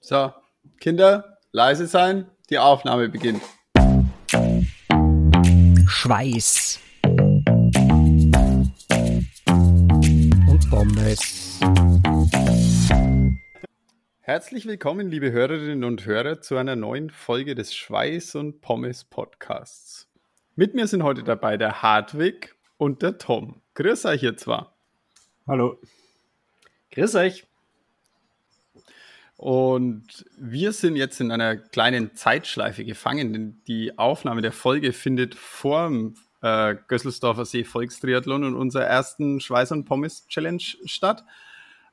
So, Kinder, leise sein, die Aufnahme beginnt. Schweiß. Und Pommes. Herzlich willkommen, liebe Hörerinnen und Hörer, zu einer neuen Folge des Schweiß und Pommes Podcasts. Mit mir sind heute dabei der Hartwig und der Tom. Grüß euch ihr zwar. Hallo. Grüß euch. Und wir sind jetzt in einer kleinen Zeitschleife gefangen, denn die Aufnahme der Folge findet vor dem äh, Gösselsdorfer See Volkstriathlon und unserer ersten Schweiß und Pommes Challenge statt.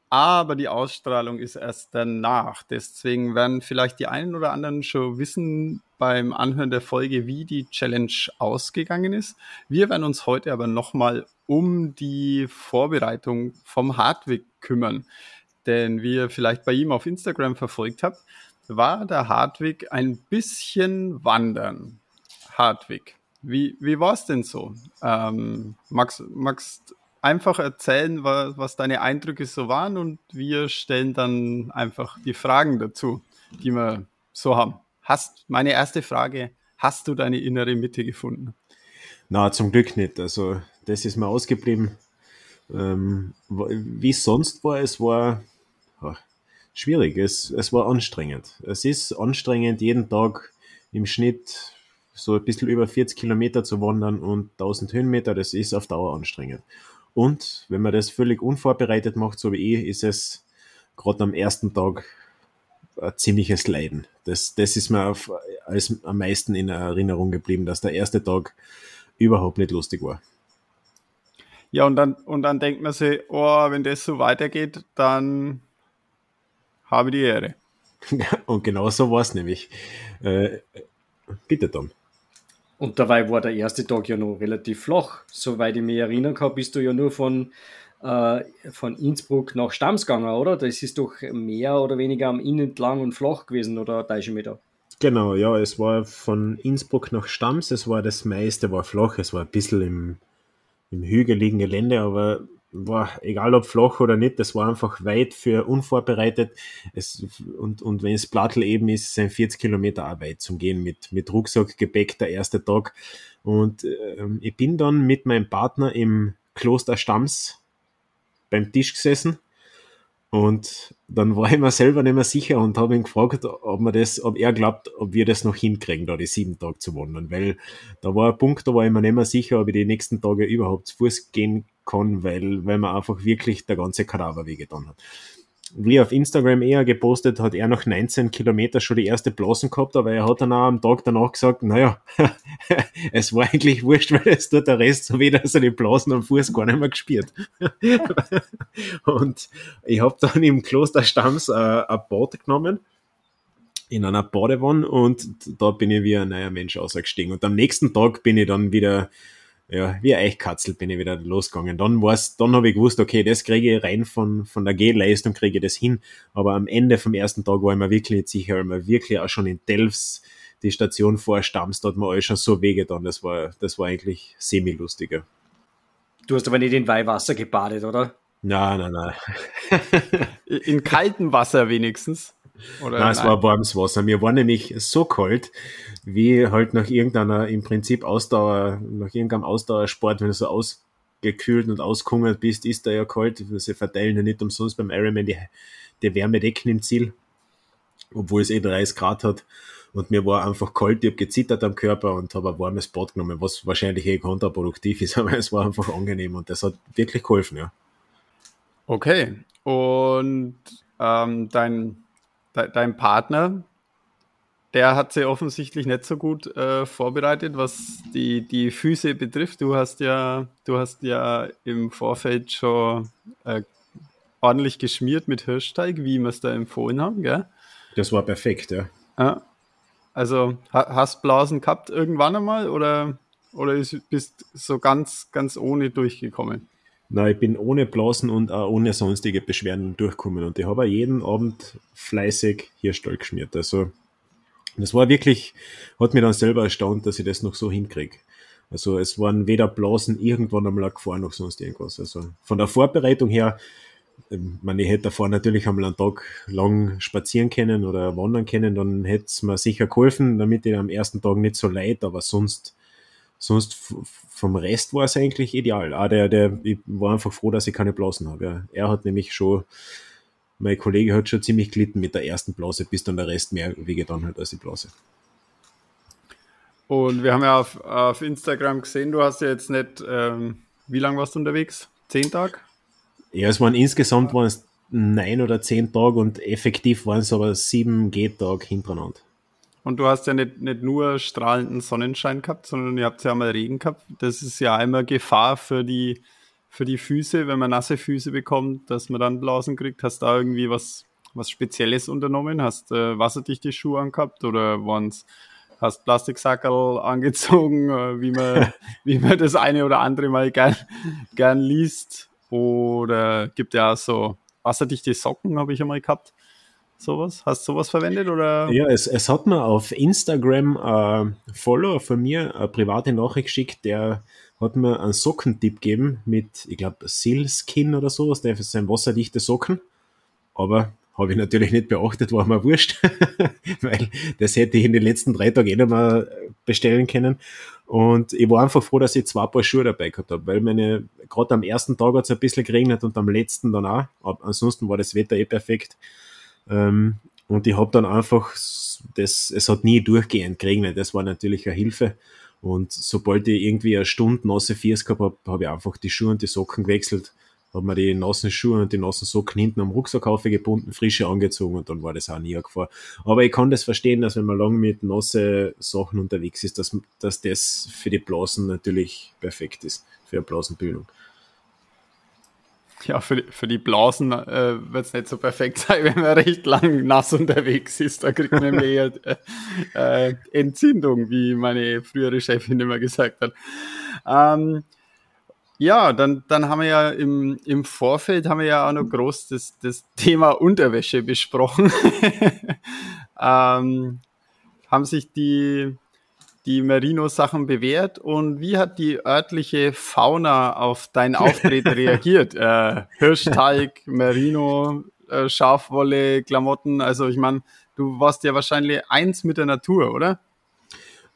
Aber die Ausstrahlung ist erst danach. Deswegen werden vielleicht die einen oder anderen schon wissen beim Anhören der Folge, wie die Challenge ausgegangen ist. Wir werden uns heute aber nochmal um die Vorbereitung vom Hardwig kümmern. Denn wie ihr vielleicht bei ihm auf Instagram verfolgt habt, war der Hartwig ein bisschen wandern. Hartwig, wie, wie war es denn so? Ähm, magst, magst einfach erzählen, was, was deine Eindrücke so waren und wir stellen dann einfach die Fragen dazu, die wir so haben. Hast, meine erste Frage, hast du deine innere Mitte gefunden? Na, zum Glück nicht. Also, das ist mir ausgeblieben. Ähm, wie sonst war, es war schwierig. Es, es war anstrengend. Es ist anstrengend, jeden Tag im Schnitt so ein bisschen über 40 Kilometer zu wandern und 1000 Höhenmeter. Das ist auf Dauer anstrengend. Und wenn man das völlig unvorbereitet macht, so wie ich, ist es gerade am ersten Tag ein ziemliches Leiden. Das, das ist mir auf, als am meisten in Erinnerung geblieben, dass der erste Tag überhaupt nicht lustig war. Ja, und dann, und dann denkt man sich, oh, wenn das so weitergeht, dann habe die Ehre. Und genau so war es nämlich. Äh, bitte, Tom. Und dabei war der erste Tag ja noch relativ flach. Soweit ich mich erinnern kann, bist du ja nur von, äh, von Innsbruck nach Stams gegangen, oder? Das ist doch mehr oder weniger am Inn entlang und flach gewesen, oder täusche ich mich da? Genau, ja, es war von Innsbruck nach Stams, es war das meiste, war flach, es war ein bisschen im, im hügeligen Gelände, aber war egal ob flach oder nicht, das war einfach weit für unvorbereitet. Es, und, und wenn es Plattel eben ist, sind 40 Kilometer Arbeit zum Gehen mit, mit Rucksack, Gepäck, der erste Tag. Und äh, ich bin dann mit meinem Partner im Kloster Stamms beim Tisch gesessen und dann war ich mir selber nicht mehr sicher und habe ihn gefragt, ob man das, ob er glaubt, ob wir das noch hinkriegen, da die sieben Tage zu wandern. Weil da war ein Punkt, da war ich mir nicht mehr sicher, ob ich die nächsten Tage überhaupt zu Fuß gehen kann, weil, weil man einfach wirklich der ganze Kadaver wehgetan hat. Wie auf Instagram eher gepostet, hat er nach 19 Kilometer schon die erste Blasen gehabt, aber er hat dann auch am Tag danach gesagt, naja, es war eigentlich wurscht, weil es tut der Rest so weh, dass er die Blasen am Fuß gar nicht mehr gespürt. und ich habe dann im Kloster Stamms äh, ein Bad genommen in einer Badewanne und da bin ich wie ein neuer Mensch ausgestiegen. Und am nächsten Tag bin ich dann wieder ja, wie ein Eichkatzel bin ich wieder losgegangen. Dann war's, dann habe ich gewusst, okay, das kriege ich rein von, von der G-Leistung, kriege ich das hin. Aber am Ende vom ersten Tag war ich mir wirklich nicht sicher, weil mir wirklich auch schon in Delfs die Station vor Stamms, da hat mir alles schon so wehgetan. Das war, das war eigentlich semi-lustiger. Du hast aber nicht in Weihwasser gebadet, oder? Nein, nein, nein. in kaltem Wasser wenigstens. Oder nein, es war warmes Wasser. Mir war nämlich so kalt, wie halt nach irgendeiner, im Prinzip Ausdauer, nach irgendeinem Ausdauersport, wenn du so ausgekühlt und auskungert bist, ist da ja kalt. Sie verteilen ja nicht umsonst beim Ironman die, die Wärmedecken im Ziel, obwohl es eh 30 Grad hat. Und mir war einfach kalt, ich habe gezittert am Körper und habe ein warmes Bad genommen, was wahrscheinlich eh kontraproduktiv ist, aber es war einfach angenehm und das hat wirklich geholfen, ja. Okay. Und ähm, dein de dein Partner, der hat sie offensichtlich nicht so gut äh, vorbereitet, was die, die Füße betrifft. Du hast ja, du hast ja im Vorfeld schon äh, ordentlich geschmiert mit Hirschteig, wie wir es da empfohlen haben, gell? Das war perfekt, ja. ja. Also hast Blasen gehabt irgendwann einmal oder, oder ist, bist so ganz, ganz ohne durchgekommen? Na, ich bin ohne Blasen und auch ohne sonstige Beschwerden durchgekommen und ich habe jeden Abend fleißig Hirschstall geschmiert. Also das war wirklich, hat mich dann selber erstaunt, dass ich das noch so hinkriege. Also es waren weder Blasen irgendwann einmal gefahren noch sonst irgendwas. Also von der Vorbereitung her ähm, man, ich hätte davor natürlich einmal einen Tag lang spazieren können oder wandern können, dann hätte es mir sicher geholfen, damit ich am ersten Tag nicht so leid, aber sonst, sonst vom Rest war es eigentlich ideal. Auch der, der, ich war einfach froh, dass ich keine Blasen habe. Ja. Er hat nämlich schon, mein Kollege hat schon ziemlich gelitten mit der ersten Blase, bis dann der Rest mehr wehgetan hat als die Blase. Und wir haben ja auf, auf Instagram gesehen, du hast ja jetzt nicht, ähm, wie lange warst du unterwegs? Zehn Tage? Ja, es waren insgesamt waren es neun oder zehn Tage und effektiv waren es aber sieben G-Tage hintereinander. Und du hast ja nicht, nicht nur strahlenden Sonnenschein gehabt, sondern ihr habt ja mal Regen gehabt. Das ist ja einmal Gefahr für die, für die Füße, wenn man nasse Füße bekommt, dass man dann Blasen kriegt. Hast du da irgendwie was, was Spezielles unternommen? Hast äh, wasserdichte Schuhe angehabt oder waren's, hast Plastiksackerl angezogen, äh, wie, man, wie man das eine oder andere mal gern, gern liest? Oder gibt ja so wasserdichte Socken, habe ich einmal gehabt. Sowas? Hast du sowas verwendet? Oder? Ja, es, es hat mir auf Instagram ein äh, Follower von mir eine private Nachricht geschickt, der hat mir einen Sockentipp gegeben mit, ich glaube, Sealskin oder sowas, der sind wasserdichte Socken. Aber habe ich natürlich nicht beachtet, war mir wurscht, weil das hätte ich in den letzten drei Tagen eh mehr bestellen können. Und ich war einfach froh, dass ich zwei Paar Schuhe dabei gehabt habe, weil meine, gerade am ersten Tag hat es ein bisschen geregnet und am letzten dann auch. Aber ansonsten war das Wetter eh perfekt. Ähm, und ich habe dann einfach, das, es hat nie durchgehend geregnet, das war natürlich eine Hilfe. Und sobald ich irgendwie eine Stunde nasse Fiers gehabt habe, habe ich einfach die Schuhe und die Socken gewechselt habe mir die nassen Schuhe und die nassen Socken hinten am Rucksack aufgebunden, frische angezogen und dann war das auch nie eine Gefahr. Aber ich kann das verstehen, dass wenn man lange mit nassen Sachen unterwegs ist, dass, dass das für die Blasen natürlich perfekt ist, für eine Blasenbildung. Ja, für für die Blasen äh, wird es nicht so perfekt sein, wenn man recht lang nass unterwegs ist. Da kriegt man mehr äh, äh, Entzündung, wie meine frühere Chefin immer gesagt hat. Ähm, ja, dann, dann haben wir ja im, im Vorfeld haben wir ja auch noch groß das, das Thema Unterwäsche besprochen. ähm, haben sich die, die Merino-Sachen bewährt und wie hat die örtliche Fauna auf dein Auftreten reagiert? Äh, Hirschteig, Merino, äh, Schafwolle, Klamotten, also ich meine, du warst ja wahrscheinlich eins mit der Natur, oder?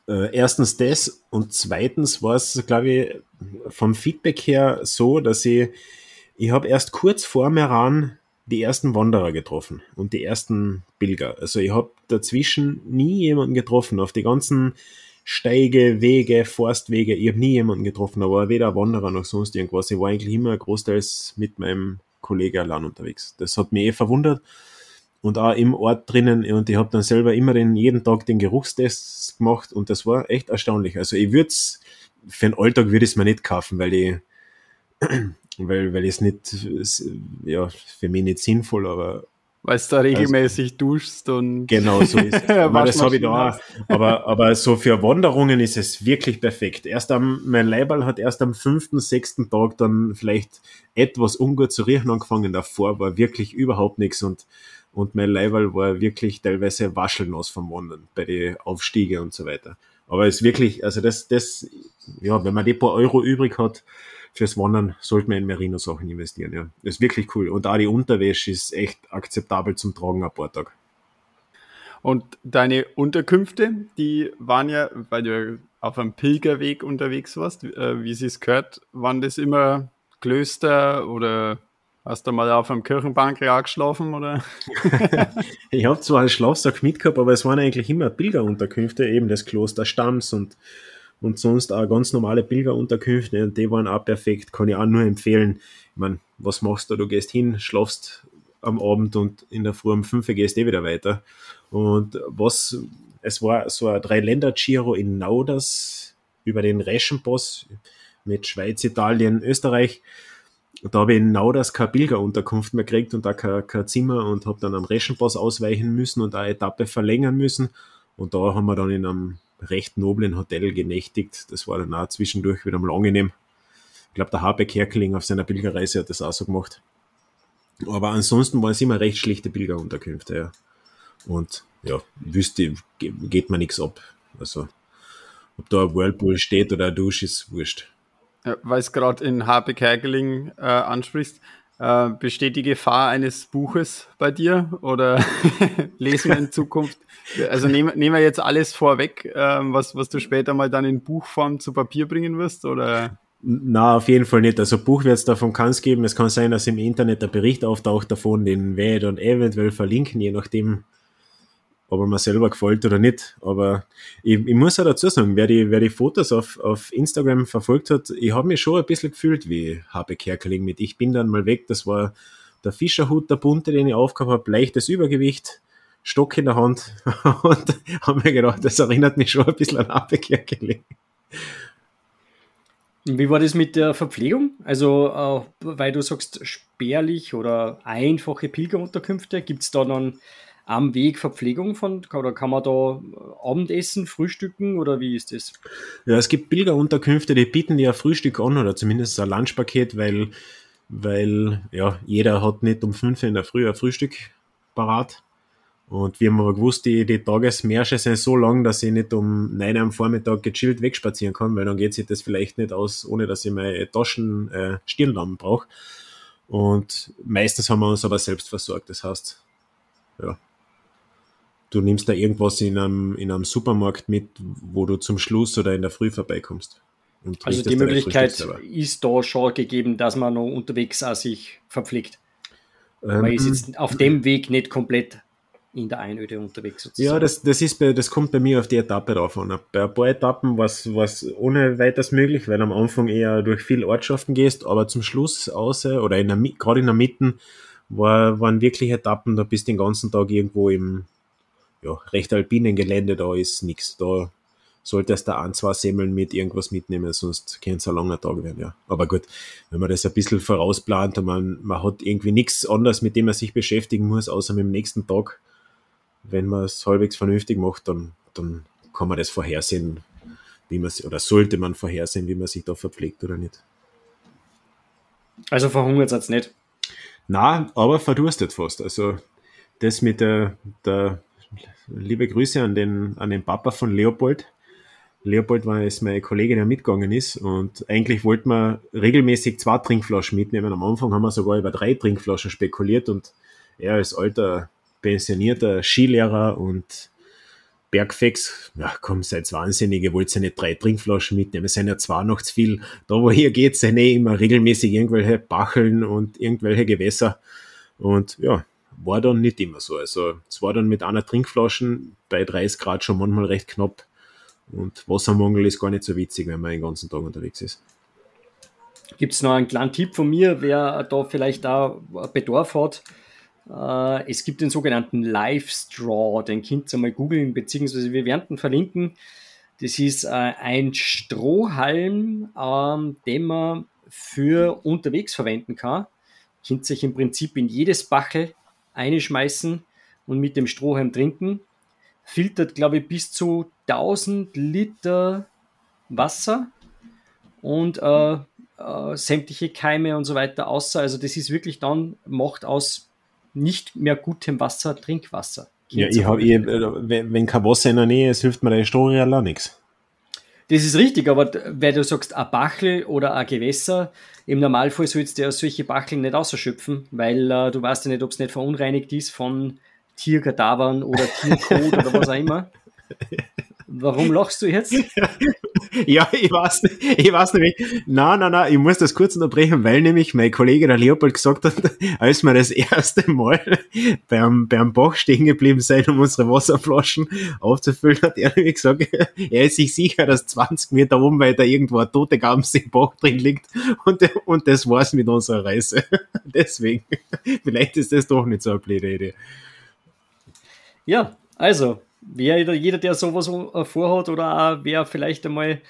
Äh, erstens das und zweitens war es, glaube ich, vom Feedback her so, dass ich, ich habe erst kurz vor Meran die ersten Wanderer getroffen und die ersten Pilger. Also ich habe dazwischen nie jemanden getroffen. Auf die ganzen Steige, Wege, Forstwege, ich habe nie jemanden getroffen, aber weder Wanderer noch sonst irgendwas. Ich war eigentlich immer großteils mit meinem Kollegen allein unterwegs. Das hat mich eh verwundert und auch im Ort drinnen und ich habe dann selber immer den, jeden Tag den Geruchstest gemacht und das war echt erstaunlich. Also ich würde es, für den Alltag würde ich es mir nicht kaufen, weil ich, weil, weil es nicht, ja, für mich nicht sinnvoll, aber weil du da regelmäßig also, duschst und. Genau, so ist es. aber das habe ich da auch. Aber, aber so für Wanderungen ist es wirklich perfekt. Erst am, mein Leiberl hat erst am fünften, sechsten Tag dann vielleicht etwas ungut zu riechen angefangen. Davor war wirklich überhaupt nichts und und mein Leiberl war wirklich teilweise waschelnass vom Wandern bei den Aufstiege und so weiter. Aber es ist wirklich, also das, das, ja, wenn man die paar Euro übrig hat fürs Wandern, sollte man in Merino-Sachen investieren, ja. Das ist wirklich cool. Und auch die Unterwäsche ist echt akzeptabel zum Tragen ein paar Tage. Und deine Unterkünfte, die waren ja, weil du auf einem Pilgerweg unterwegs warst, äh, wie sie es gehört, waren das immer Klöster oder Hast du mal auf einem Kirchenbank geschlafen, oder? ich habe zwar einen Schlafsack mitgehabt, aber es waren eigentlich immer Pilgerunterkünfte, eben des Kloster Stamms und, und sonst auch ganz normale Pilgerunterkünfte und die waren auch perfekt, kann ich auch nur empfehlen. Ich meine, was machst du? Du gehst hin, schlafst am Abend und in der Früh um 5 Uhr gehst du eh wieder weiter. Und was, es war so ein Drei-Länder-Giro in Nauders über den Reschenpass mit Schweiz, Italien, Österreich da habe ich genau das keine Pilgerunterkunft mehr gekriegt und da kein, kein Zimmer und habe dann am Reschenpass ausweichen müssen und eine Etappe verlängern müssen. Und da haben wir dann in einem recht noblen Hotel genächtigt. Das war dann auch zwischendurch wieder mal angenehm. Ich glaube, der Habeck Kerkeling auf seiner Pilgerreise hat das auch so gemacht. Aber ansonsten waren es immer recht schlichte Pilgerunterkünfte, ja. Und ja, wüsste, geht mir nichts ab. Also, ob da ein Whirlpool steht oder ein Dusch, ist wurscht. Ja, weil es gerade in Harpe Kerkeling äh, ansprichst. Äh, besteht die Gefahr eines Buches bei dir oder lesen wir in Zukunft? Also nehmen, nehmen wir jetzt alles vorweg, äh, was, was du später mal dann in Buchform zu Papier bringen wirst? Oder? Na, auf jeden Fall nicht. Also Buch wird es davon keins geben. Es kann sein, dass im Internet der Bericht auftaucht davon, den werde und eventuell verlinken, je nachdem, ob er mir selber gefällt oder nicht. Aber ich, ich muss auch dazu sagen, wer die, wer die Fotos auf, auf Instagram verfolgt hat, ich habe mich schon ein bisschen gefühlt wie Habe Kerkeling mit Ich bin dann mal weg. Das war der Fischerhut, der bunte, den ich aufgehabt habe, leichtes Übergewicht, Stock in der Hand und habe mir gedacht, das erinnert mich schon ein bisschen an Habe. Wie war das mit der Verpflegung? Also, äh, weil du sagst, spärlich oder einfache Pilgerunterkünfte, gibt es da dann am Weg Verpflegung von, oder kann man da Abendessen, frühstücken oder wie ist das? Ja, es gibt Pilgerunterkünfte, die bieten ein Frühstück an oder zumindest ein Lunchpaket, weil, weil ja, jeder hat nicht um 5 Uhr in der Früh ein Frühstück parat. Und wir haben aber gewusst, die, die Tagesmärsche sind so lang, dass ich nicht um 9 Uhr am Vormittag gechillt wegspazieren kann, weil dann geht sich das vielleicht nicht aus, ohne dass ich meine Taschen äh, Stirnlampen brauche. Und meistens haben wir uns aber selbst versorgt. Das heißt, ja, du nimmst da irgendwas in einem, in einem Supermarkt mit, wo du zum Schluss oder in der Früh vorbeikommst. also die Möglichkeit ist da schon gegeben, dass man noch unterwegs auch sich verpflegt. Ähm, man ist jetzt auf dem Weg nicht komplett in der Einöde unterwegs. Sozusagen. Ja, das, das, ist bei, das kommt bei mir auf die Etappe drauf an. Bei ein paar Etappen war es ohne weiteres möglich, weil am Anfang eher durch viele Ortschaften gehst, aber zum Schluss außer oder in der, gerade in der Mitte war, waren wirklich Etappen, da bist du den ganzen Tag irgendwo im, ja, recht alpinen Gelände, da ist nichts. Da solltest du ein, zwei Semmeln mit irgendwas mitnehmen, sonst könnte es ein langer Tag werden, ja. Aber gut, wenn man das ein bisschen vorausplant und man, man hat irgendwie nichts anderes, mit dem man sich beschäftigen muss, außer mit dem nächsten Tag, wenn man es halbwegs vernünftig macht, dann, dann kann man das vorhersehen, wie man oder sollte man vorhersehen, wie man sich da verpflegt oder nicht. Also verhungert es nicht? Na, aber verdurstet fast. Also das mit der, der liebe Grüße an den, an den Papa von Leopold. Leopold war jetzt meine Kollegin, der mitgegangen ist und eigentlich wollten wir regelmäßig zwei Trinkflaschen mitnehmen. Am Anfang haben wir sogar über drei Trinkflaschen spekuliert und er als alter pensionierter Skilehrer und Bergfex, ja komm, seid wahnsinnig, ihr wollt ja nicht drei Trinkflaschen mitnehmen, es sind ja zwei noch zu viel. Da wo ihr geht, sind eh immer regelmäßig irgendwelche Bacheln und irgendwelche Gewässer. Und ja, war dann nicht immer so. Also es war dann mit einer Trinkflasche bei 30 Grad schon manchmal recht knapp. Und Wassermangel ist gar nicht so witzig, wenn man den ganzen Tag unterwegs ist. Gibt es noch einen kleinen Tipp von mir, wer da vielleicht da Bedarf hat? Äh, es gibt den sogenannten Live Straw, den könnt ihr mal googeln, beziehungsweise wir werden den verlinken. Das ist äh, ein Strohhalm, ähm, den man für unterwegs verwenden kann. Könnt sich im Prinzip in jedes Bachel einschmeißen und mit dem Strohhalm trinken. Filtert, glaube ich, bis zu 1000 Liter Wasser und äh, äh, sämtliche Keime und so weiter außer. Also das ist wirklich dann, macht aus nicht mehr gutem Wasser Trinkwasser. Ja, ich habe, wenn, wenn kein Wasser in der Nähe ist, hilft mir der Strohhalm auch nichts. Das ist richtig, aber wenn du sagst, ein Bachel oder ein Gewässer, im Normalfall sollst du ja solche Bachel nicht ausschöpfen, weil äh, du weißt ja nicht, ob es nicht verunreinigt ist von Tierkadavern oder Tierkot oder was auch immer. Warum lachst du jetzt? ja, ich weiß nicht, ich weiß nicht. Nein, nein, nein, ich muss das kurz unterbrechen, weil nämlich mein Kollege der Leopold gesagt hat, als wir das erste Mal beim, beim Bach stehen geblieben sind, um unsere Wasserflaschen aufzufüllen, hat er nämlich gesagt, er ist sich sicher, dass 20 Meter oben weiter irgendwo eine tote Gams im Bach drin liegt und, und das war's mit unserer Reise. Deswegen, vielleicht ist das doch nicht so eine blöde Idee. Ja, also, wer, jeder, der sowas äh, vorhat oder auch wer vielleicht einmal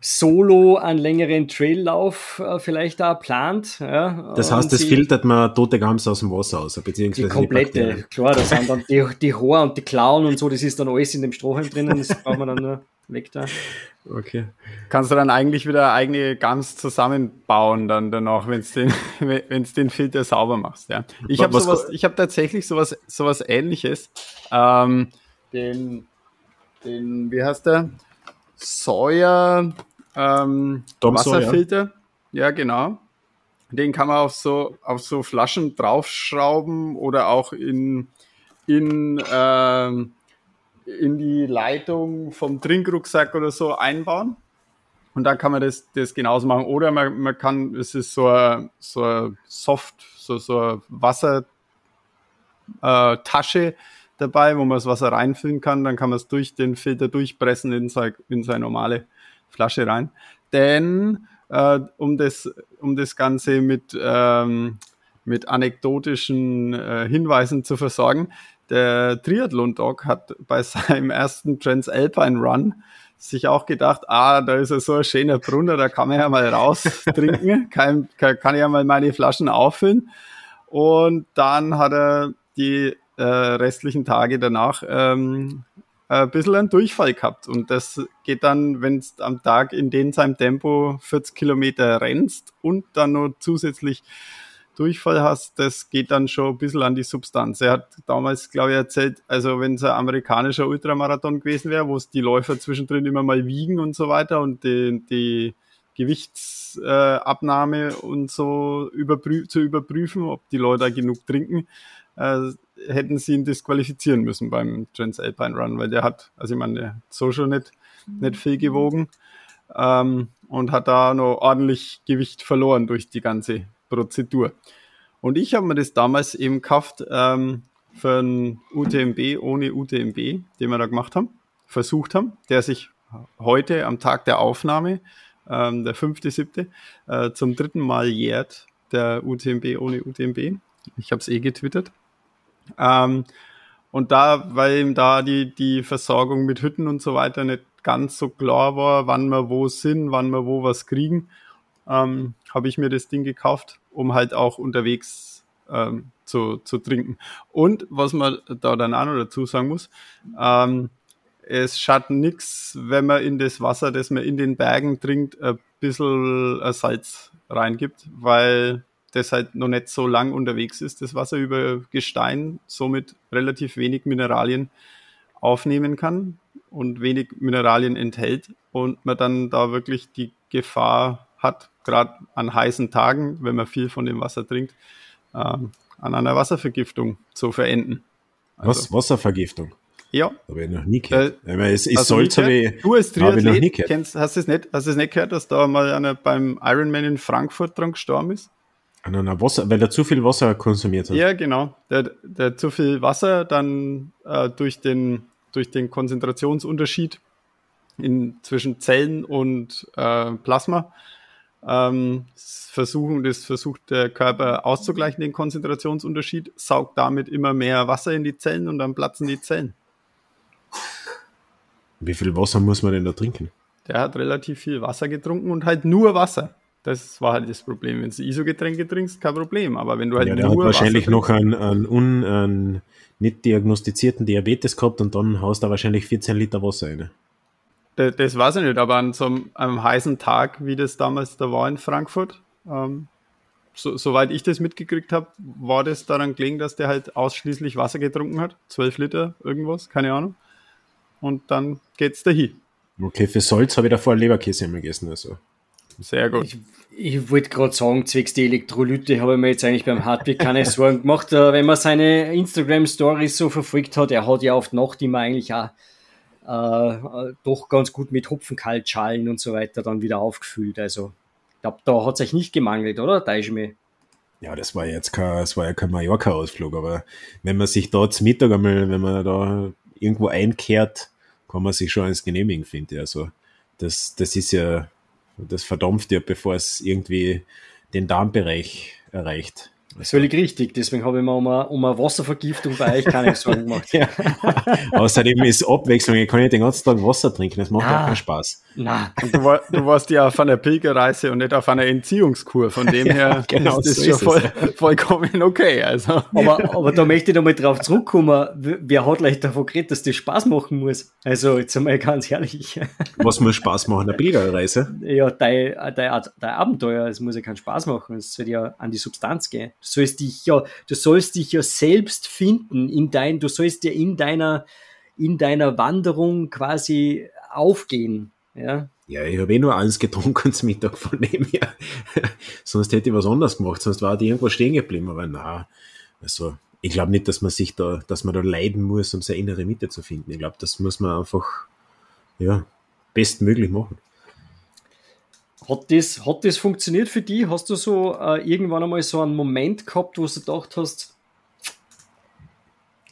solo einen längeren Traillauf äh, vielleicht auch plant. Ja, das heißt, das filtert man tote Gams aus dem Wasser aus, beziehungsweise die komplette, die klar, da sind dann die, die Haare und die Klauen und so, das ist dann alles in dem Strohhalm drinnen, das braucht man dann nur weg da. Okay. Kannst du dann eigentlich wieder eigene Gams zusammenbauen dann danach, wenn es den, wenn's den Filter sauber machst, ja. Ich habe sowas, ich habe tatsächlich sowas, sowas ähnliches. Ähm, den, den, wie heißt der? Sawyer ähm, Wasserfilter. Ja, genau. Den kann man auf so, auf so Flaschen draufschrauben oder auch in, in, äh, in die Leitung vom Trinkrucksack oder so einbauen. Und dann kann man das, das genauso machen. Oder man, man kann, es ist so ein, so ein Soft, so, so eine Wassertasche äh, dabei, wo man das Wasser reinfüllen kann. Dann kann man es durch den Filter durchpressen in, sein, in seine normale Flasche rein. Denn äh, um, das, um das Ganze mit, ähm, mit anekdotischen äh, Hinweisen zu versorgen, der Triathlon-Dog hat bei seinem ersten Transalpine Run sich auch gedacht, ah, da ist ja so ein schöner Brunner, da kann man ja mal raus trinken, kann, kann, kann ja mal meine Flaschen auffüllen. Und dann hat er die äh, restlichen Tage danach ähm, ein bisschen einen Durchfall gehabt. Und das geht dann, wenn es am Tag in den seinem Tempo 40 Kilometer rennst und dann nur zusätzlich Durchfall hast, das geht dann schon ein bisschen an die Substanz. Er hat damals, glaube ich, erzählt, also wenn es ein amerikanischer Ultramarathon gewesen wäre, wo es die Läufer zwischendrin immer mal wiegen und so weiter und die, die Gewichtsabnahme äh, und so überprü zu überprüfen, ob die Leute genug trinken, äh, hätten sie ihn disqualifizieren müssen beim Transalpine Run, weil der hat, also ich meine, der hat so schon nicht, nicht viel gewogen ähm, und hat da noch ordentlich Gewicht verloren durch die ganze Prozedur. Und ich habe mir das damals eben gekauft ähm, für einen UTMB ohne UTMB, den wir da gemacht haben, versucht haben, der sich heute am Tag der Aufnahme, ähm, der 5.7., äh, zum dritten Mal jährt, der UTMB ohne UTMB. Ich habe es eh getwittert. Ähm, und da, weil eben da die, die Versorgung mit Hütten und so weiter nicht ganz so klar war, wann wir wo sind, wann wir wo was kriegen, ähm, habe ich mir das Ding gekauft, um halt auch unterwegs ähm, zu, zu trinken. Und was man da dann auch noch dazu sagen muss, ähm, es schadet nichts, wenn man in das Wasser, das man in den Bergen trinkt, ein bisschen Salz reingibt, weil das halt noch nicht so lang unterwegs ist, das Wasser über Gestein, somit relativ wenig Mineralien aufnehmen kann und wenig Mineralien enthält und man dann da wirklich die Gefahr hat, gerade an heißen Tagen, wenn man viel von dem Wasser trinkt, äh, an einer Wasservergiftung zu verenden. Also, Was? Wasservergiftung? Ja. Habe ich noch nie gehört. Äh, ich es also Salz, habe ich, du als Triathlet. Kennst, hast du es nicht, hast nicht gehört, dass da mal einer beim Ironman in Frankfurt dran gestorben ist? An einer Wasser, weil er zu viel Wasser konsumiert hat. Ja, genau. Der, der zu viel Wasser dann äh, durch, den, durch den Konzentrationsunterschied in, zwischen Zellen und äh, Plasma ähm, versuchen, das versucht der Körper auszugleichen, den Konzentrationsunterschied, saugt damit immer mehr Wasser in die Zellen und dann platzen die Zellen. Wie viel Wasser muss man denn da trinken? Der hat relativ viel Wasser getrunken und halt nur Wasser. Das war halt das Problem. Wenn du ISO-Getränke trinkst, kein Problem. Aber wenn du halt ja, der nur hat wahrscheinlich Wasser noch einen, einen, un, einen nicht diagnostizierten Diabetes gehabt und dann haust du wahrscheinlich 14 Liter Wasser rein. Das, das weiß ich nicht, aber an so einem, einem, heißen Tag, wie das damals da war in Frankfurt, ähm, so, soweit ich das mitgekriegt habe, war das daran gelegen, dass der halt ausschließlich Wasser getrunken hat. 12 Liter, irgendwas, keine Ahnung. Und dann geht's dahin. Okay, für Salz habe ich davor Leberkäse immer gegessen. Also. Sehr gut. Ich, ich wollte gerade sagen, zwecks die Elektrolyte habe ich mir jetzt eigentlich beim Hartwig keine Sorgen gemacht. Äh, wenn man seine Instagram-Stories so verfolgt hat, er hat ja oft Nacht immer eigentlich auch äh, doch ganz gut mit Hopfenkaltschalen und so weiter dann wieder aufgefüllt. Also, ich glaube, da hat es euch nicht gemangelt, oder? Da ist mir. Ja, das war jetzt kein, das war ja kein Mallorca-Ausflug, aber wenn man sich da zum Mittag einmal, wenn man da irgendwo einkehrt, kann man sich schon eins genehmigen, finde ich. Also, das, das ist ja, das verdampft ja, bevor es irgendwie den Darmbereich erreicht. Völlig richtig, deswegen habe ich mir um eine, um eine Wasservergiftung bei euch keine Sorgen gemacht. ja. Außerdem ist Abwechslung, ich kann ja den ganzen Tag Wasser trinken, das macht auch keinen Spaß. Nein. Du, war, du, warst ja auf einer Pilgerreise und nicht auf einer Entziehungskur, von dem her ja, genau, ist das so schon voll, vollkommen okay. Also. Aber, aber da möchte ich nochmal drauf zurückkommen, wer hat leicht davon geredet, dass das Spaß machen muss? Also jetzt einmal ganz ehrlich. Was muss Spaß machen, eine Pilgerreise? Ja, dein, dein, dein Abenteuer, es muss ja keinen Spaß machen, es soll ja an die Substanz gehen sollst dich ja, du sollst dich ja selbst finden in dein, du sollst ja in deiner, in deiner Wanderung quasi aufgehen. Ja, Ja, ich habe eh nur eins getrunken zum Mittag von dem her. sonst hätte ich was anderes gemacht, sonst war die irgendwo stehen geblieben. Aber na, also ich glaube nicht, dass man sich da, dass man da leiden muss, um seine innere Mitte zu finden. Ich glaube, das muss man einfach ja, bestmöglich machen. Hat das, hat das funktioniert für dich? Hast du so äh, irgendwann einmal so einen Moment gehabt, wo du gedacht hast,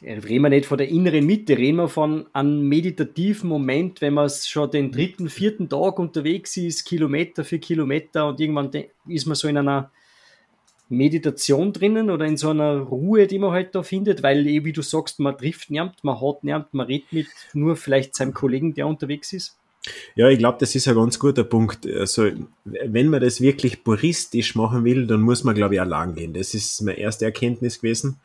reden wir nicht von der inneren Mitte, reden wir von einem meditativen Moment, wenn man schon den dritten, vierten Tag unterwegs ist, Kilometer für Kilometer und irgendwann ist man so in einer Meditation drinnen oder in so einer Ruhe, die man halt da findet, weil wie du sagst, man trifft niemand, man hat niemand, man redet mit nur vielleicht seinem Kollegen, der unterwegs ist. Ja, ich glaube, das ist ein ganz guter Punkt. Also, wenn man das wirklich puristisch machen will, dann muss man, glaube ich, allein gehen. Das ist meine erste Erkenntnis gewesen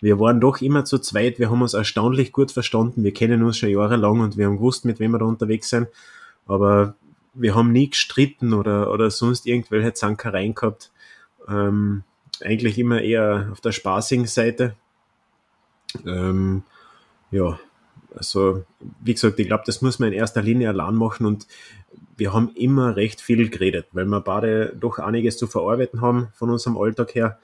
wir waren doch immer zu zweit, wir haben uns erstaunlich gut verstanden, wir kennen uns schon jahrelang und wir haben gewusst, mit wem wir da unterwegs sind, aber wir haben nie gestritten oder, oder sonst irgendwelche Zankereien gehabt. Ähm, eigentlich immer eher auf der spaßigen Seite. Ähm, ja, also wie gesagt, ich glaube, das muss man in erster Linie allein machen und wir haben immer recht viel geredet, weil wir beide doch einiges zu verarbeiten haben von unserem Alltag her.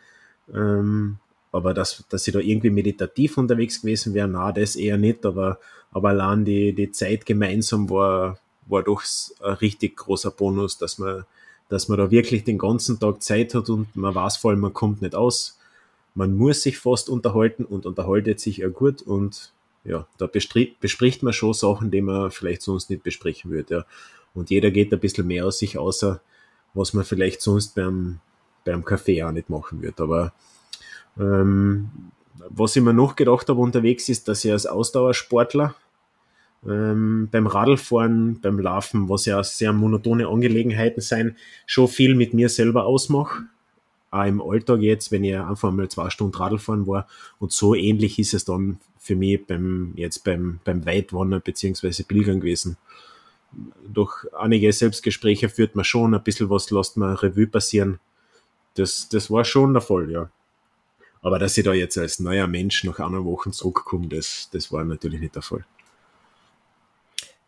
Ähm, aber dass, dass sie da irgendwie meditativ unterwegs gewesen wären, na, das eher nicht, aber, aber allein die, die Zeit gemeinsam war, war doch ein richtig großer Bonus, dass man, dass man da wirklich den ganzen Tag Zeit hat und man weiß vor allem, man kommt nicht aus. Man muss sich fast unterhalten und unterhaltet sich ja gut und ja, da bespricht man schon Sachen, die man vielleicht sonst nicht besprechen würde. Ja. Und jeder geht ein bisschen mehr aus sich außer, was man vielleicht sonst beim, beim Kaffee auch nicht machen würde. Aber ähm, was ich mir noch gedacht habe unterwegs ist, dass ich als Ausdauersportler ähm, beim Radlfahren, beim Laufen, was ja sehr monotone Angelegenheiten sein, schon viel mit mir selber ausmache. Auch im Alltag jetzt, wenn ich einfach mal zwei Stunden Radlfahren war. Und so ähnlich ist es dann für mich beim, jetzt beim, beim Weitwandern beziehungsweise Pilgern gewesen. Durch einige Selbstgespräche führt man schon ein bisschen was, lässt man Revue passieren. Das, das war schon der Fall, ja. Aber dass ich da jetzt als neuer Mensch nach einer Woche zurückkomme, das, das war natürlich nicht der Fall.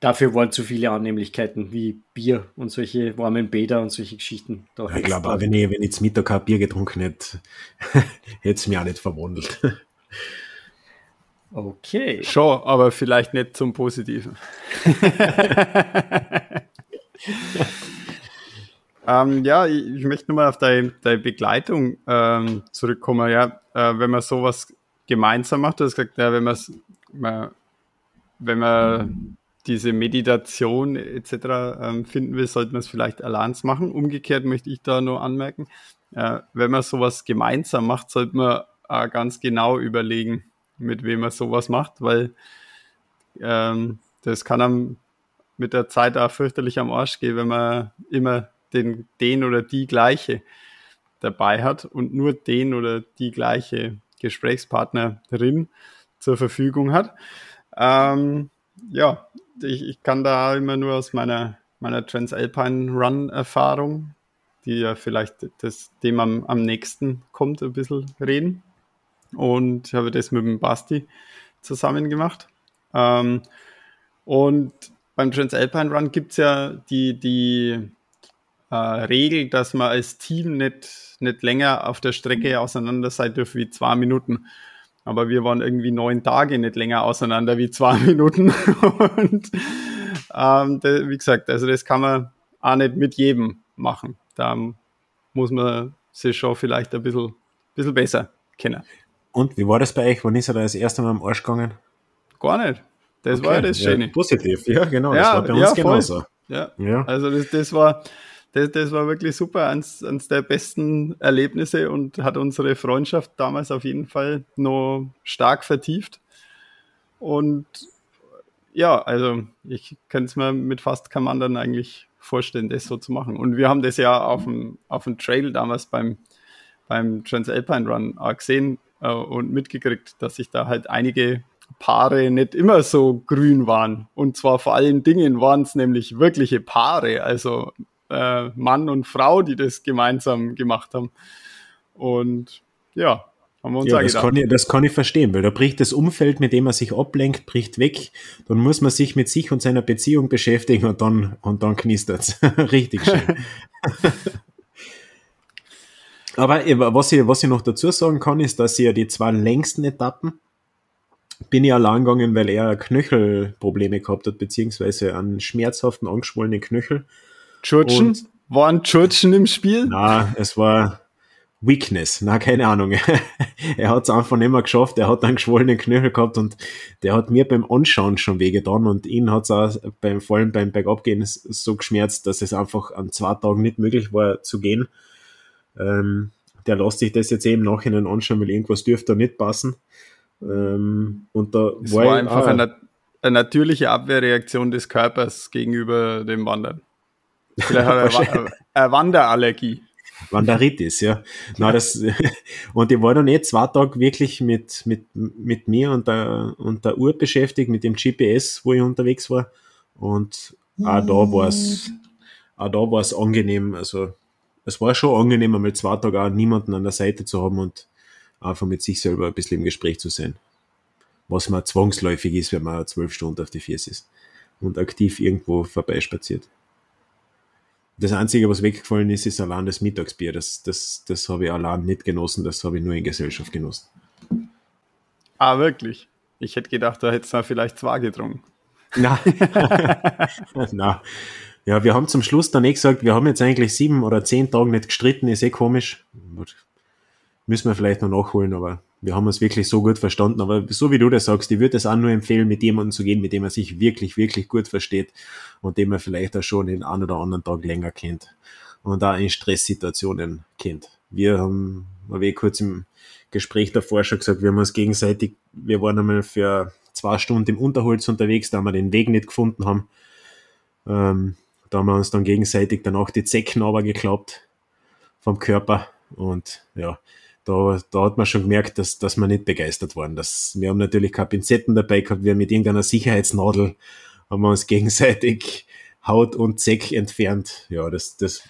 Dafür waren zu viele Annehmlichkeiten wie Bier und solche warmen Bäder und solche Geschichten. Ja, ich glaube, auch wenn ich, wenn ich zum Mittag kein Bier getrunken hätte, hätte es mich auch nicht verwandelt. Okay. Schon, aber vielleicht nicht zum Positiven. Ähm, ja, ich, ich, möchte nochmal auf deine, deine Begleitung ähm, zurückkommen. Ja, äh, wenn man sowas gemeinsam macht, du hast gesagt, ja, wenn, man, wenn man diese Meditation etc. Ähm, finden will, sollte man es vielleicht allein machen. Umgekehrt möchte ich da nur anmerken, äh, wenn man sowas gemeinsam macht, sollte man äh, ganz genau überlegen, mit wem man sowas macht, weil ähm, das kann einem mit der Zeit auch fürchterlich am Arsch gehen, wenn man immer den, den oder die gleiche dabei hat und nur den oder die gleiche Gesprächspartnerin zur Verfügung hat. Ähm, ja, ich, ich kann da immer nur aus meiner, meiner Transalpine Run Erfahrung, die ja vielleicht das dem am, am nächsten kommt, ein bisschen reden. Und ich habe das mit dem Basti zusammen gemacht. Ähm, und beim Transalpine Run gibt es ja die, die äh, Regel, dass man als Team nicht, nicht länger auf der Strecke auseinander sein dürfen wie zwei Minuten. Aber wir waren irgendwie neun Tage nicht länger auseinander wie zwei Minuten. Und ähm, das, wie gesagt, also das kann man auch nicht mit jedem machen. Da muss man sich schon vielleicht ein bisschen, bisschen besser kennen. Und wie war das bei euch? Wann ist er da das erste Mal am Arsch gegangen? Gar nicht. Das okay. war ja das Schöne. Ja, positiv, ja, genau. Das ja, war bei uns ja, genauso. Ja. ja. Also das, das war, das, das war wirklich super, eins, eins der besten Erlebnisse und hat unsere Freundschaft damals auf jeden Fall noch stark vertieft. Und ja, also ich könnte es mir mit fast keinem anderen eigentlich vorstellen, das so zu machen. Und wir haben das ja auf dem, auf dem Trail damals beim, beim Transalpine Run auch gesehen äh, und mitgekriegt, dass sich da halt einige Paare nicht immer so grün waren. Und zwar vor allen Dingen waren es nämlich wirkliche Paare. Also äh, Mann und Frau, die das gemeinsam gemacht haben. Und ja, Haben wir uns ja, das kann, ich, das kann ich verstehen, weil da bricht das Umfeld, mit dem man sich ablenkt, bricht weg. Dann muss man sich mit sich und seiner Beziehung beschäftigen und dann, und dann knistert's. Richtig schön. Aber was ich, was ich noch dazu sagen kann, ist, dass ich ja die zwei längsten Etappen bin ich allein gegangen, weil er Knöchelprobleme gehabt hat, beziehungsweise einen schmerzhaften, angeschwollenen Knöchel. Churchen? Waren Churchen im Spiel? Na, es war Weakness. Na, keine Ahnung. er hat es einfach nicht mehr geschafft. Er hat einen geschwollenen Knöchel gehabt und der hat mir beim Anschauen schon wehgetan und ihn hat es auch beim, vor allem beim Bergabgehen so geschmerzt, dass es einfach an zwei Tagen nicht möglich war zu gehen. Ähm, der lässt sich das jetzt eben nachhinein anschauen, weil irgendwas dürfte da nicht passen. Ähm, und da es war, war einfach eine, eine, natürliche Abwehrreaktion des Körpers gegenüber dem Wandern. Vielleicht hat er eine, eine Wanderallergie. Wanderitis, ja. Na, das, und ich war dann eh zwei Tage wirklich mit, mit, mit mir und der, und der Uhr beschäftigt, mit dem GPS, wo ich unterwegs war. Und auch da war es, auch da war es angenehm. Also, es war schon angenehm, einmal zwei Tage auch niemanden an der Seite zu haben und einfach mit sich selber ein bisschen im Gespräch zu sein. Was man zwangsläufig ist, wenn man zwölf Stunden auf die Viers ist und aktiv irgendwo vorbeispaziert. Das Einzige, was weggefallen ist, ist allein das Mittagsbier. Das, das, das habe ich allein nicht genossen, das habe ich nur in Gesellschaft genossen. Ah, wirklich? Ich hätte gedacht, da hättest du vielleicht zwei getrunken. Na. Na. Ja, wir haben zum Schluss dann eh gesagt, wir haben jetzt eigentlich sieben oder zehn Tage nicht gestritten, ist eh komisch. Müssen wir vielleicht noch nachholen, aber wir haben uns wirklich so gut verstanden. Aber so wie du das sagst, ich würde es auch nur empfehlen, mit jemandem zu gehen, mit dem man sich wirklich, wirklich gut versteht und dem man vielleicht auch schon den einen oder anderen Tag länger kennt und auch in Stresssituationen kennt. Wir haben, habe ich kurz im Gespräch davor schon gesagt, wir haben uns gegenseitig, wir waren einmal für zwei Stunden im Unterholz unterwegs, da wir den Weg nicht gefunden haben. Ähm, da haben wir uns dann gegenseitig dann auch die Zecken aber geklappt vom Körper und ja, da, da hat man schon gemerkt, dass, dass wir nicht begeistert waren. Das, wir haben natürlich keine Pinzetten dabei gehabt, wir haben mit irgendeiner Sicherheitsnadel haben wir uns gegenseitig Haut und Zeck entfernt. Ja, das, das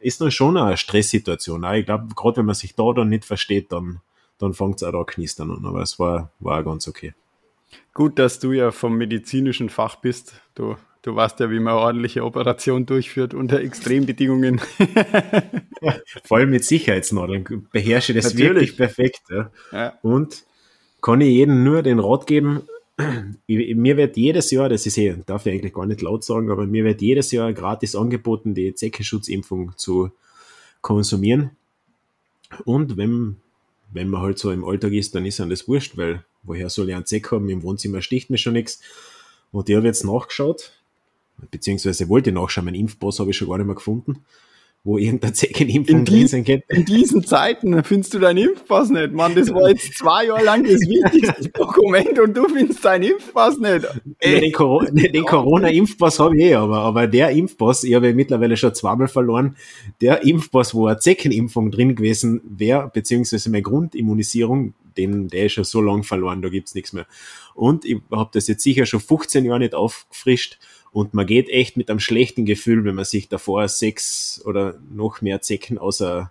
ist dann schon eine Stresssituation. Ich glaube, gerade wenn man sich da dann nicht versteht, dann, dann fängt es auch da knistern an. Aber es war, war ganz okay. Gut, dass du ja vom medizinischen Fach bist. Du Du weißt ja, wie man eine ordentliche Operation durchführt unter Extrembedingungen. ja, vor allem mit Sicherheitsnadeln beherrsche das Natürlich. wirklich perfekt. Ja. ja. Und kann ich jedem nur den Rat geben, mir wird jedes Jahr, das ist eh, darf ich eigentlich gar nicht laut sagen, aber mir wird jedes Jahr gratis angeboten, die Zeckenschutzimpfung zu konsumieren. Und wenn, wenn man halt so im Alltag ist, dann ist einem das wurscht, weil woher soll ich einen Zeck haben? Im Wohnzimmer sticht mir schon nichts. Und ich habe jetzt nachgeschaut, beziehungsweise wollte nachschauen, mein Impfpass habe ich schon gar nicht mehr gefunden, wo irgendeine Zeckenimpfung drin sein könnte. In diesen Zeiten findest du deinen Impfpass nicht, Mann. Das war jetzt zwei Jahre lang das wichtigste Dokument und du findest deinen Impfpass nicht. Ey. Den, Coro den Corona-Impfpass habe ich eh, aber, aber der Impfpass, ich habe mittlerweile schon zweimal verloren, der Impfpass, wo eine Zeckenimpfung drin gewesen wäre, beziehungsweise meine Grundimmunisierung, den, der ist schon so lang verloren, da gibt's nichts mehr. Und ich habe das jetzt sicher schon 15 Jahre nicht aufgefrischt und man geht echt mit einem schlechten Gefühl, wenn man sich davor sechs oder noch mehr Zecken außer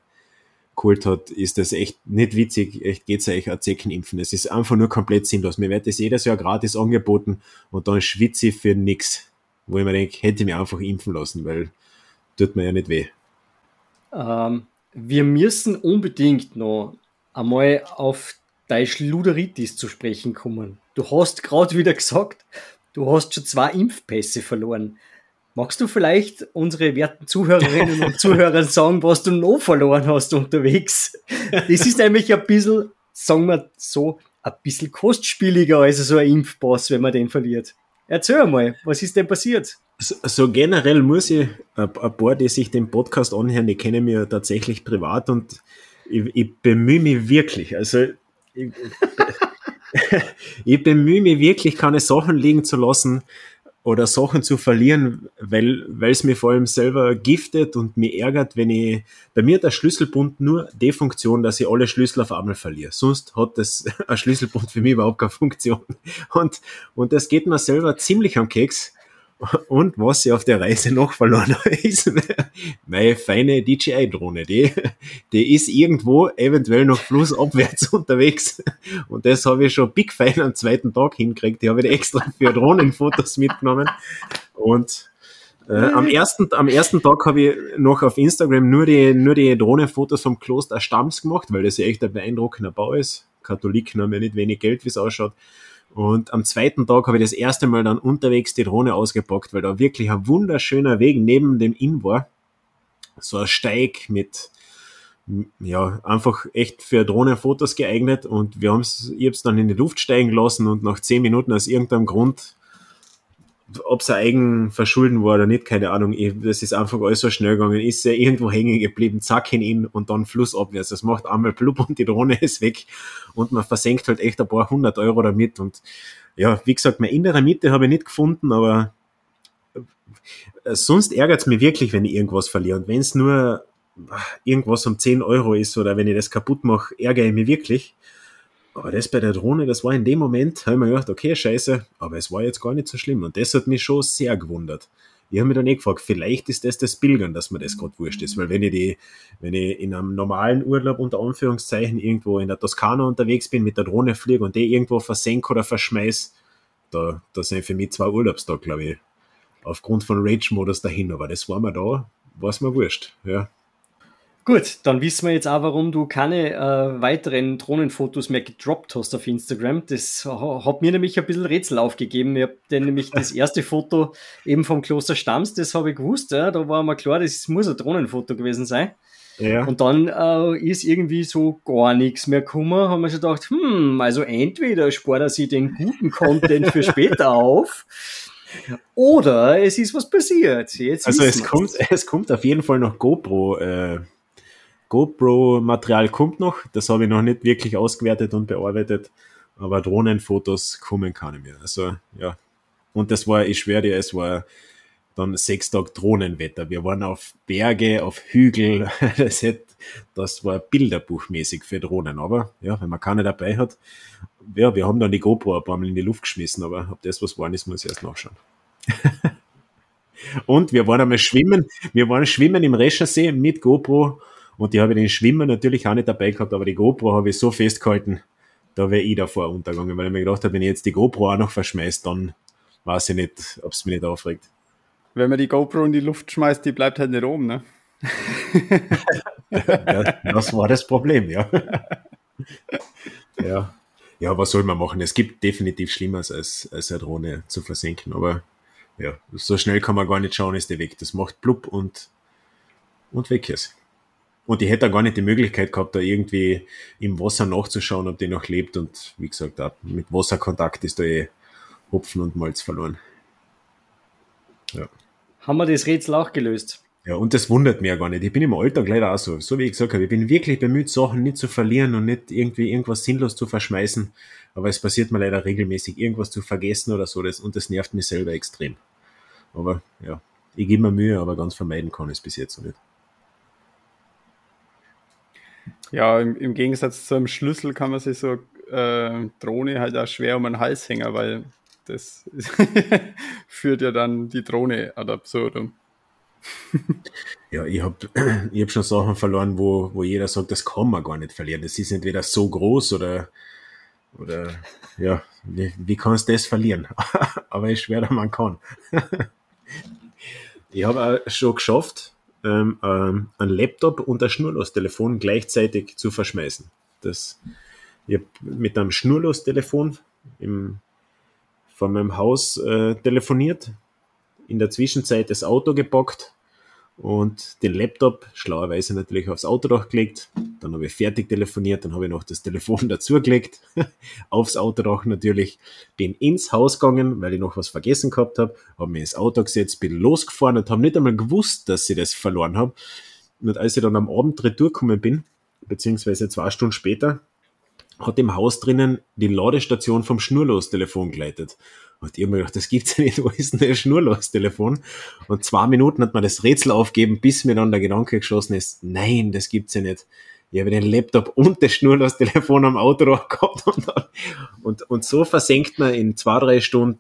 geholt hat, ist das echt nicht witzig. Echt geht's euch ein Zecken impfen. Es ist einfach nur komplett sinnlos. Mir wird das jedes Jahr gratis angeboten und dann schwitze ich für nix. Wo ich mir denke, hätte ich mich einfach impfen lassen, weil tut mir ja nicht weh. Ähm, wir müssen unbedingt noch einmal auf deine Schluderitis zu sprechen kommen. Du hast gerade wieder gesagt, du hast schon zwei Impfpässe verloren. Magst du vielleicht unsere werten Zuhörerinnen und Zuhörer sagen, was du noch verloren hast unterwegs? Das ist nämlich ein bisschen, sagen wir so, ein bisschen kostspieliger als so ein Impfpass, wenn man den verliert. Erzähl mal, was ist denn passiert? So, so generell muss ich, ein paar, die sich den Podcast anhören, die kennen mich tatsächlich privat und ich, ich bemühe mich wirklich. Also ich, ich bemühe mich wirklich, keine Sachen liegen zu lassen oder Sachen zu verlieren, weil es mir vor allem selber giftet und mir ärgert, wenn ich bei mir der Schlüsselbund nur die Funktion, dass ich alle Schlüssel auf einmal verliere. Sonst hat das ein Schlüsselbund für mich überhaupt keine Funktion. Und und das geht mir selber ziemlich am Keks. Und was ich auf der Reise noch verloren habe, ist meine feine DJI-Drohne. Die, die ist irgendwo eventuell noch flussabwärts unterwegs. Und das habe ich schon big fein am zweiten Tag hingekriegt. Die habe ich extra für Drohnenfotos mitgenommen. Und äh, am, ersten, am ersten Tag habe ich noch auf Instagram nur die, nur die Drohnenfotos vom Kloster Stamms gemacht, weil das ja echt ein beeindruckender Bau ist. Katholiken haben ja nicht wenig Geld, wie es ausschaut. Und am zweiten Tag habe ich das erste Mal dann unterwegs die Drohne ausgepackt, weil da wirklich ein wunderschöner Weg neben dem Inn war. So ein Steig mit, ja, einfach echt für Drohnenfotos geeignet und wir haben es, ich habe es dann in die Luft steigen lassen und nach zehn Minuten aus irgendeinem Grund ob es ein Eigenverschulden war oder nicht, keine Ahnung. Ich, das ist einfach alles so schnell gegangen. Ist er irgendwo hängen geblieben, zack in ihn und dann flussabwärts. Das macht einmal blub und die Drohne ist weg und man versenkt halt echt ein paar hundert Euro damit. Und ja, wie gesagt, meine innere Mitte habe ich nicht gefunden, aber äh, sonst ärgert es mich wirklich, wenn ich irgendwas verliere. Und wenn es nur irgendwas um 10 Euro ist oder wenn ich das kaputt mache, ärgere ich mich wirklich. Aber das bei der Drohne, das war in dem Moment, habe ich mir gedacht, okay, scheiße, aber es war jetzt gar nicht so schlimm. Und das hat mich schon sehr gewundert. Ich habe mich dann eh gefragt, vielleicht ist das das Pilgern, dass mir das gerade wurscht ist. Weil wenn ich die, wenn ich in einem normalen Urlaub unter Anführungszeichen irgendwo in der Toskana unterwegs bin, mit der Drohne fliege und die irgendwo versenke oder verschmeiß, da, da sind für mich zwei Urlaubstage, glaube ich, aufgrund von Rage-Modus dahin. Aber das war mir da, war es mir wurscht. Ja. Gut, dann wissen wir jetzt auch, warum du keine äh, weiteren Drohnenfotos mehr gedroppt hast auf Instagram. Das hat mir nämlich ein bisschen Rätsel aufgegeben. Ich habe nämlich das erste Foto eben vom Kloster Stamms, das habe ich gewusst. Ja, da war mir klar, das muss ein Drohnenfoto gewesen sein. Ja. Und dann äh, ist irgendwie so gar nichts mehr gekommen. Haben wir schon gedacht, hm, also entweder spart er sich den guten Content für später auf. Oder es ist was passiert. Jetzt also es kommt, es kommt auf jeden Fall noch GoPro äh, GoPro-Material kommt noch. Das habe ich noch nicht wirklich ausgewertet und bearbeitet. Aber Drohnenfotos kommen keine mehr. Also, ja. Und das war, ich schwöre dir, es war dann sechs Tage Drohnenwetter. Wir waren auf Berge, auf Hügel. Das, hätte, das war bilderbuchmäßig für Drohnen. Aber ja, wenn man keine dabei hat, ja, wir haben dann die GoPro ein paar Mal in die Luft geschmissen. Aber ob das was war, ist, muss ich erst nachschauen. Und wir waren einmal schwimmen. Wir waren schwimmen im Reschersee mit GoPro und die habe ich den Schwimmer natürlich auch nicht dabei gehabt, aber die GoPro habe ich so festgehalten, da wäre ich davor untergegangen, weil ich mir gedacht habe, wenn ich jetzt die GoPro auch noch verschmeißt, dann weiß ich nicht, ob es mich nicht aufregt. Wenn man die GoPro in die Luft schmeißt, die bleibt halt nicht oben, ne? das war das Problem, ja. ja. Ja, was soll man machen? Es gibt definitiv Schlimmeres als, als eine Drohne zu versenken, aber ja, so schnell kann man gar nicht schauen, ist die weg. Das macht blub und, und weg ist. Und ich hätte gar nicht die Möglichkeit gehabt, da irgendwie im Wasser nachzuschauen, ob die noch lebt. Und wie gesagt, mit Wasserkontakt ist da eh Hopfen und Malz verloren. Ja. Haben wir das Rätsel auch gelöst? Ja, und das wundert mich ja gar nicht. Ich bin im Alltag leider auch so. So wie ich gesagt habe, ich bin wirklich bemüht, Sachen nicht zu verlieren und nicht irgendwie irgendwas sinnlos zu verschmeißen. Aber es passiert mir leider regelmäßig, irgendwas zu vergessen oder so. Das, und das nervt mich selber extrem. Aber ja, ich gebe mir Mühe, aber ganz vermeiden kann ich es bis jetzt noch nicht. Ja, im, im Gegensatz zu einem Schlüssel kann man sich so äh, Drohne halt auch schwer um den Hals hängen, weil das führt ja dann die Drohne ad absurdum. ja, ich habe ich hab schon Sachen verloren, wo, wo jeder sagt, das kann man gar nicht verlieren. Das ist entweder so groß oder, oder ja, wie, wie kannst du das verlieren? Aber ich schwöre, man kann. ich habe auch schon geschafft, ähm, ähm, ein Laptop und ein Schnurlostelefon gleichzeitig zu verschmeißen. Das, ich habe mit einem Schnurlostelefon im, von meinem Haus äh, telefoniert, in der Zwischenzeit das Auto gepackt und den Laptop schlauerweise natürlich aufs Autodach gelegt. Dann habe ich fertig telefoniert, dann habe ich noch das Telefon dazugelegt, aufs Autodach natürlich, bin ins Haus gegangen, weil ich noch was vergessen gehabt habe, habe mir ins Auto gesetzt, bin losgefahren und habe nicht einmal gewusst, dass ich das verloren habe. Und als ich dann am Abend retour gekommen bin, beziehungsweise zwei Stunden später, hat im Haus drinnen die Ladestation vom Schnurlos-Telefon geleitet. Und ich habe mir gedacht, das gibt's ja nicht, wo ist denn das Schnurlos-Telefon? Und zwei Minuten hat man das Rätsel aufgeben, bis mir dann der Gedanke geschossen ist, nein, das gibt's ja nicht. Ich habe den Laptop und das Schnurlos-Telefon am Auto gehabt und, und, und so versenkt man in zwei, drei Stunden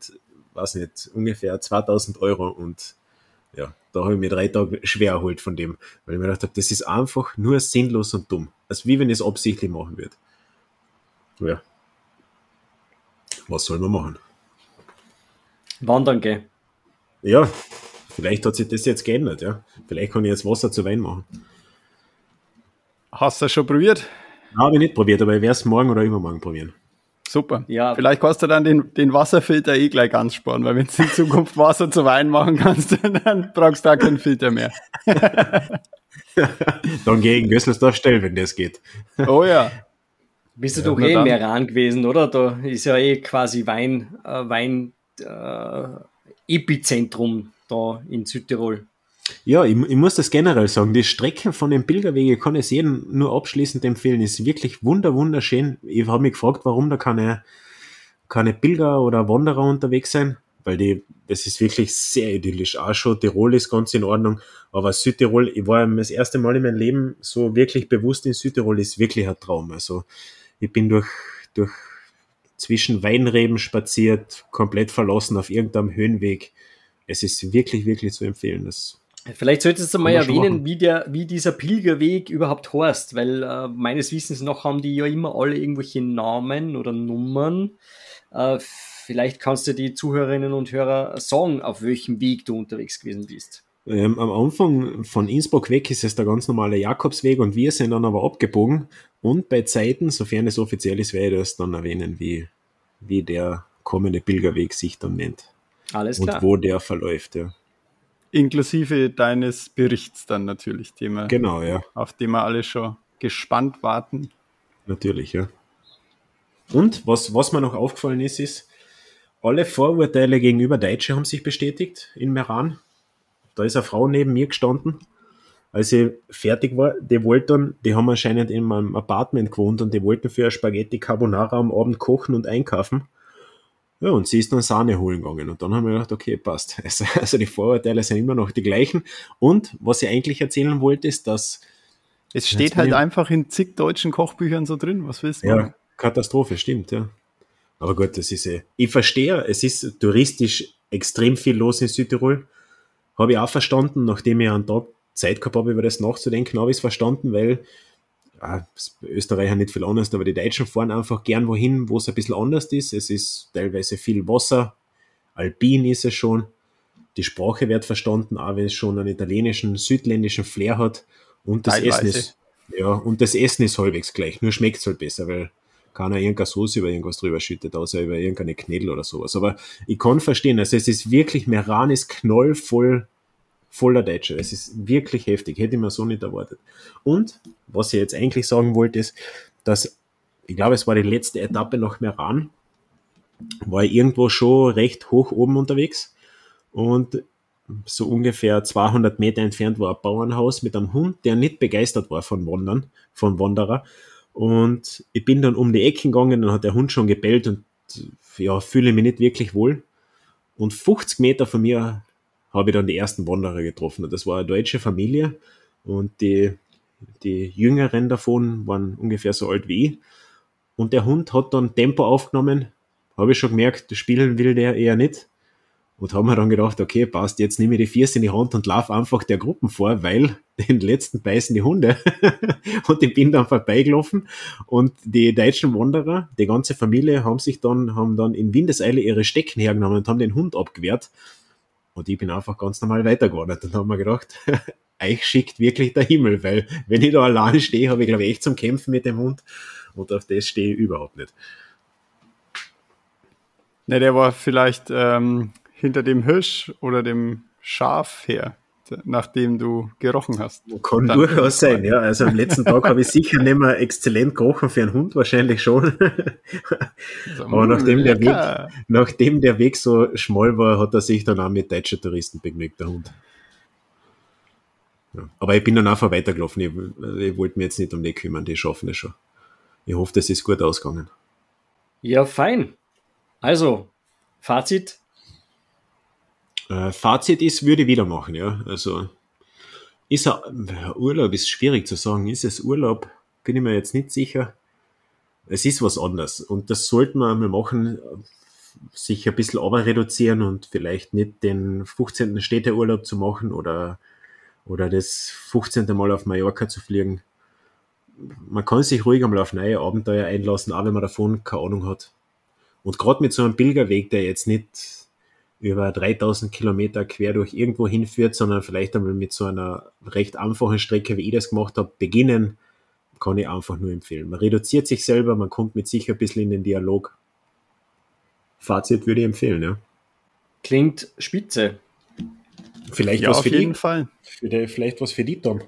weiß nicht, ungefähr 2000 Euro und ja, da habe ich mir drei Tage schwer erholt von dem, weil ich mir gedacht habe, das ist einfach nur sinnlos und dumm. Also wie wenn ich es absichtlich machen würde. Ja. Was soll man machen? Wandern gehen. Ja, vielleicht hat sich das jetzt geändert, ja. Vielleicht kann ich jetzt Wasser zu Wein machen. Hast du das schon probiert? Habe ich nicht probiert, aber ich werde es morgen oder übermorgen probieren. Super. Ja. Vielleicht kannst du dann den, den Wasserfilter eh gleich ganz sparen, weil wenn du in Zukunft Wasser zu Wein machen kannst, dann brauchst du da keinen Filter mehr. dann geh in Gösselsdorf stellen, wenn das geht. Oh ja. Bist du ja, doch eh mehr ran gewesen, oder? Da ist ja eh quasi Wein, äh, Wein äh, Epizentrum da in Südtirol. Ja, ich, ich, muss das generell sagen. Die Strecken von den Pilgerwegen kann ich jedem nur abschließend empfehlen. Ist wirklich wunder, wunderschön. Ich habe mich gefragt, warum da keine, keine Pilger oder Wanderer unterwegs sein, weil die, das ist wirklich sehr idyllisch. Auch schon Tirol ist ganz in Ordnung, aber Südtirol, ich war das erste Mal in meinem Leben so wirklich bewusst in Südtirol, ist wirklich ein Traum. Also, ich bin durch, durch zwischen Weinreben spaziert, komplett verlassen auf irgendeinem Höhenweg. Es ist wirklich, wirklich zu empfehlen. Das Vielleicht solltest du mal erwähnen, wie, der, wie dieser Pilgerweg überhaupt heißt, weil äh, meines Wissens nach haben die ja immer alle irgendwelche Namen oder Nummern. Äh, vielleicht kannst du die Zuhörerinnen und Hörer sagen, auf welchem Weg du unterwegs gewesen bist. Ähm, am Anfang von Innsbruck weg ist es der ganz normale Jakobsweg und wir sind dann aber abgebogen und bei Zeiten, sofern es offiziell ist, werde ich das dann erwähnen, wie, wie der kommende Pilgerweg sich dann nennt. Alles klar. Und wo der verläuft, ja. Inklusive deines Berichts dann natürlich, den wir, genau, ja. auf den wir alle schon gespannt warten. Natürlich, ja. Und was, was mir noch aufgefallen ist, ist, alle Vorurteile gegenüber Deutsche haben sich bestätigt in Meran. Da ist eine Frau neben mir gestanden, als ich fertig war. Die wollten, die haben anscheinend in meinem Apartment gewohnt und die wollten für Spaghetti Carbonara am Abend kochen und einkaufen. Ja, und sie ist dann Sahne holen gegangen. Und dann haben wir gedacht, okay, passt. Also, also die Vorurteile sind immer noch die gleichen. Und was ich eigentlich erzählen wollte, ist, dass. Es steht halt einfach in zig deutschen Kochbüchern so drin. Was willst du? Ja, Katastrophe, stimmt, ja. Aber gut, das ist eh. Ich verstehe, es ist touristisch extrem viel los in Südtirol. Habe ich auch verstanden, nachdem ich einen Tag Zeit gehabt habe, über das nachzudenken, habe ich es verstanden, weil ja, Österreicher nicht viel anders, aber die Deutschen fahren einfach gern wohin, wo es ein bisschen anders ist. Es ist teilweise viel Wasser, alpin ist es schon. Die Sprache wird verstanden, auch wenn es schon einen italienischen, südländischen Flair hat. Und das Essen ist, ja, und das Essen ist halbwegs gleich, nur schmeckt es halt besser, weil keiner irgendeine Soße über irgendwas drüber schüttet, außer über irgendeine Knädel oder sowas. Aber ich kann verstehen, also es ist wirklich, Meran ist knollvoll voller Deutscher. Es ist wirklich heftig, hätte ich mir so nicht erwartet. Und was ich jetzt eigentlich sagen wollte, ist, dass ich glaube, es war die letzte Etappe nach Meran, war ich irgendwo schon recht hoch oben unterwegs und so ungefähr 200 Meter entfernt war ein Bauernhaus mit einem Hund, der nicht begeistert war von Wandern, von Wanderer. Und ich bin dann um die Ecken gegangen, dann hat der Hund schon gebellt und ja, fühle mich nicht wirklich wohl. Und 50 Meter von mir habe ich dann die ersten Wanderer getroffen. Das war eine deutsche Familie und die, die Jüngeren davon waren ungefähr so alt wie ich. Und der Hund hat dann Tempo aufgenommen. Habe ich schon gemerkt, spielen will der eher nicht. Und haben mir dann gedacht, okay, passt, jetzt nehme ich die Viers in die Hand und laufe einfach der Gruppen vor, weil den letzten beißen die Hunde. und ich bin dann vorbeigelaufen und die deutschen Wanderer, die ganze Familie, haben sich dann, haben dann in Windeseile ihre Stecken hergenommen und haben den Hund abgewehrt. Und ich bin einfach ganz normal weitergeordnet und habe mir gedacht, euch schickt wirklich der Himmel, weil wenn ich da alleine stehe, habe ich glaube ich echt zum Kämpfen mit dem Hund. Und auf das stehe ich überhaupt nicht. Ne, der war vielleicht ähm, hinter dem Hirsch oder dem Schaf her nachdem du gerochen hast. Kann Dann durchaus sein, ja. Also am letzten Tag habe ich sicher nicht mehr exzellent gerochen für einen Hund, wahrscheinlich schon. Also, Aber nachdem der, Weg, nachdem der Weg so schmal war, hat er sich dann auch mit deutschen Touristen begnügt, der Hund. Ja. Aber ich bin dann einfach weitergelaufen. Ich, ich wollte mich jetzt nicht um die kümmern, die schaffen es schon. Ich hoffe, das ist gut ausgegangen. Ja, fein. Also, Fazit, äh, Fazit ist, würde wieder machen, ja. Also ist er, Urlaub ist schwierig zu sagen. Ist es Urlaub? Bin ich mir jetzt nicht sicher. Es ist was anderes. Und das sollten wir einmal machen. sich ein bisschen aber reduzieren und vielleicht nicht den 15. Städteurlaub zu machen oder, oder das 15. Mal auf Mallorca zu fliegen. Man kann sich ruhig einmal auf neue Abenteuer einlassen, auch wenn man davon keine Ahnung hat. Und gerade mit so einem Pilgerweg, der jetzt nicht über 3000 Kilometer quer durch irgendwo hinführt, sondern vielleicht einmal mit so einer recht einfachen Strecke, wie ich das gemacht habe, beginnen, kann ich einfach nur empfehlen. Man reduziert sich selber, man kommt mit sich ein bisschen in den Dialog. Fazit würde ich empfehlen, ja. Klingt spitze. Vielleicht Ja, was auf für jeden die, Fall. für die, vielleicht was für die, Tom.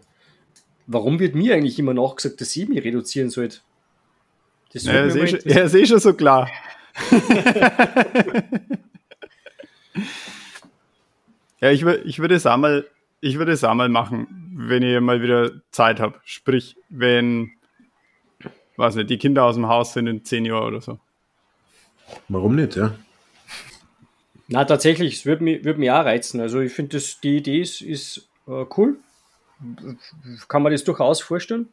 Warum wird mir eigentlich immer nachgesagt, dass ich mich reduzieren sollte? Das Ja, eh ja, ist eh schon so klar. ja, ich, ich würde es auch mal, ich würde es auch mal machen, wenn ich mal wieder Zeit habe. Sprich, wenn, weiß nicht, die Kinder aus dem Haus sind in zehn Jahren oder so. Warum nicht, ja? Na, tatsächlich, es würde mich, würd mich auch reizen. Also ich finde, das- die Idee ist, ist äh, cool. Kann man das durchaus vorstellen.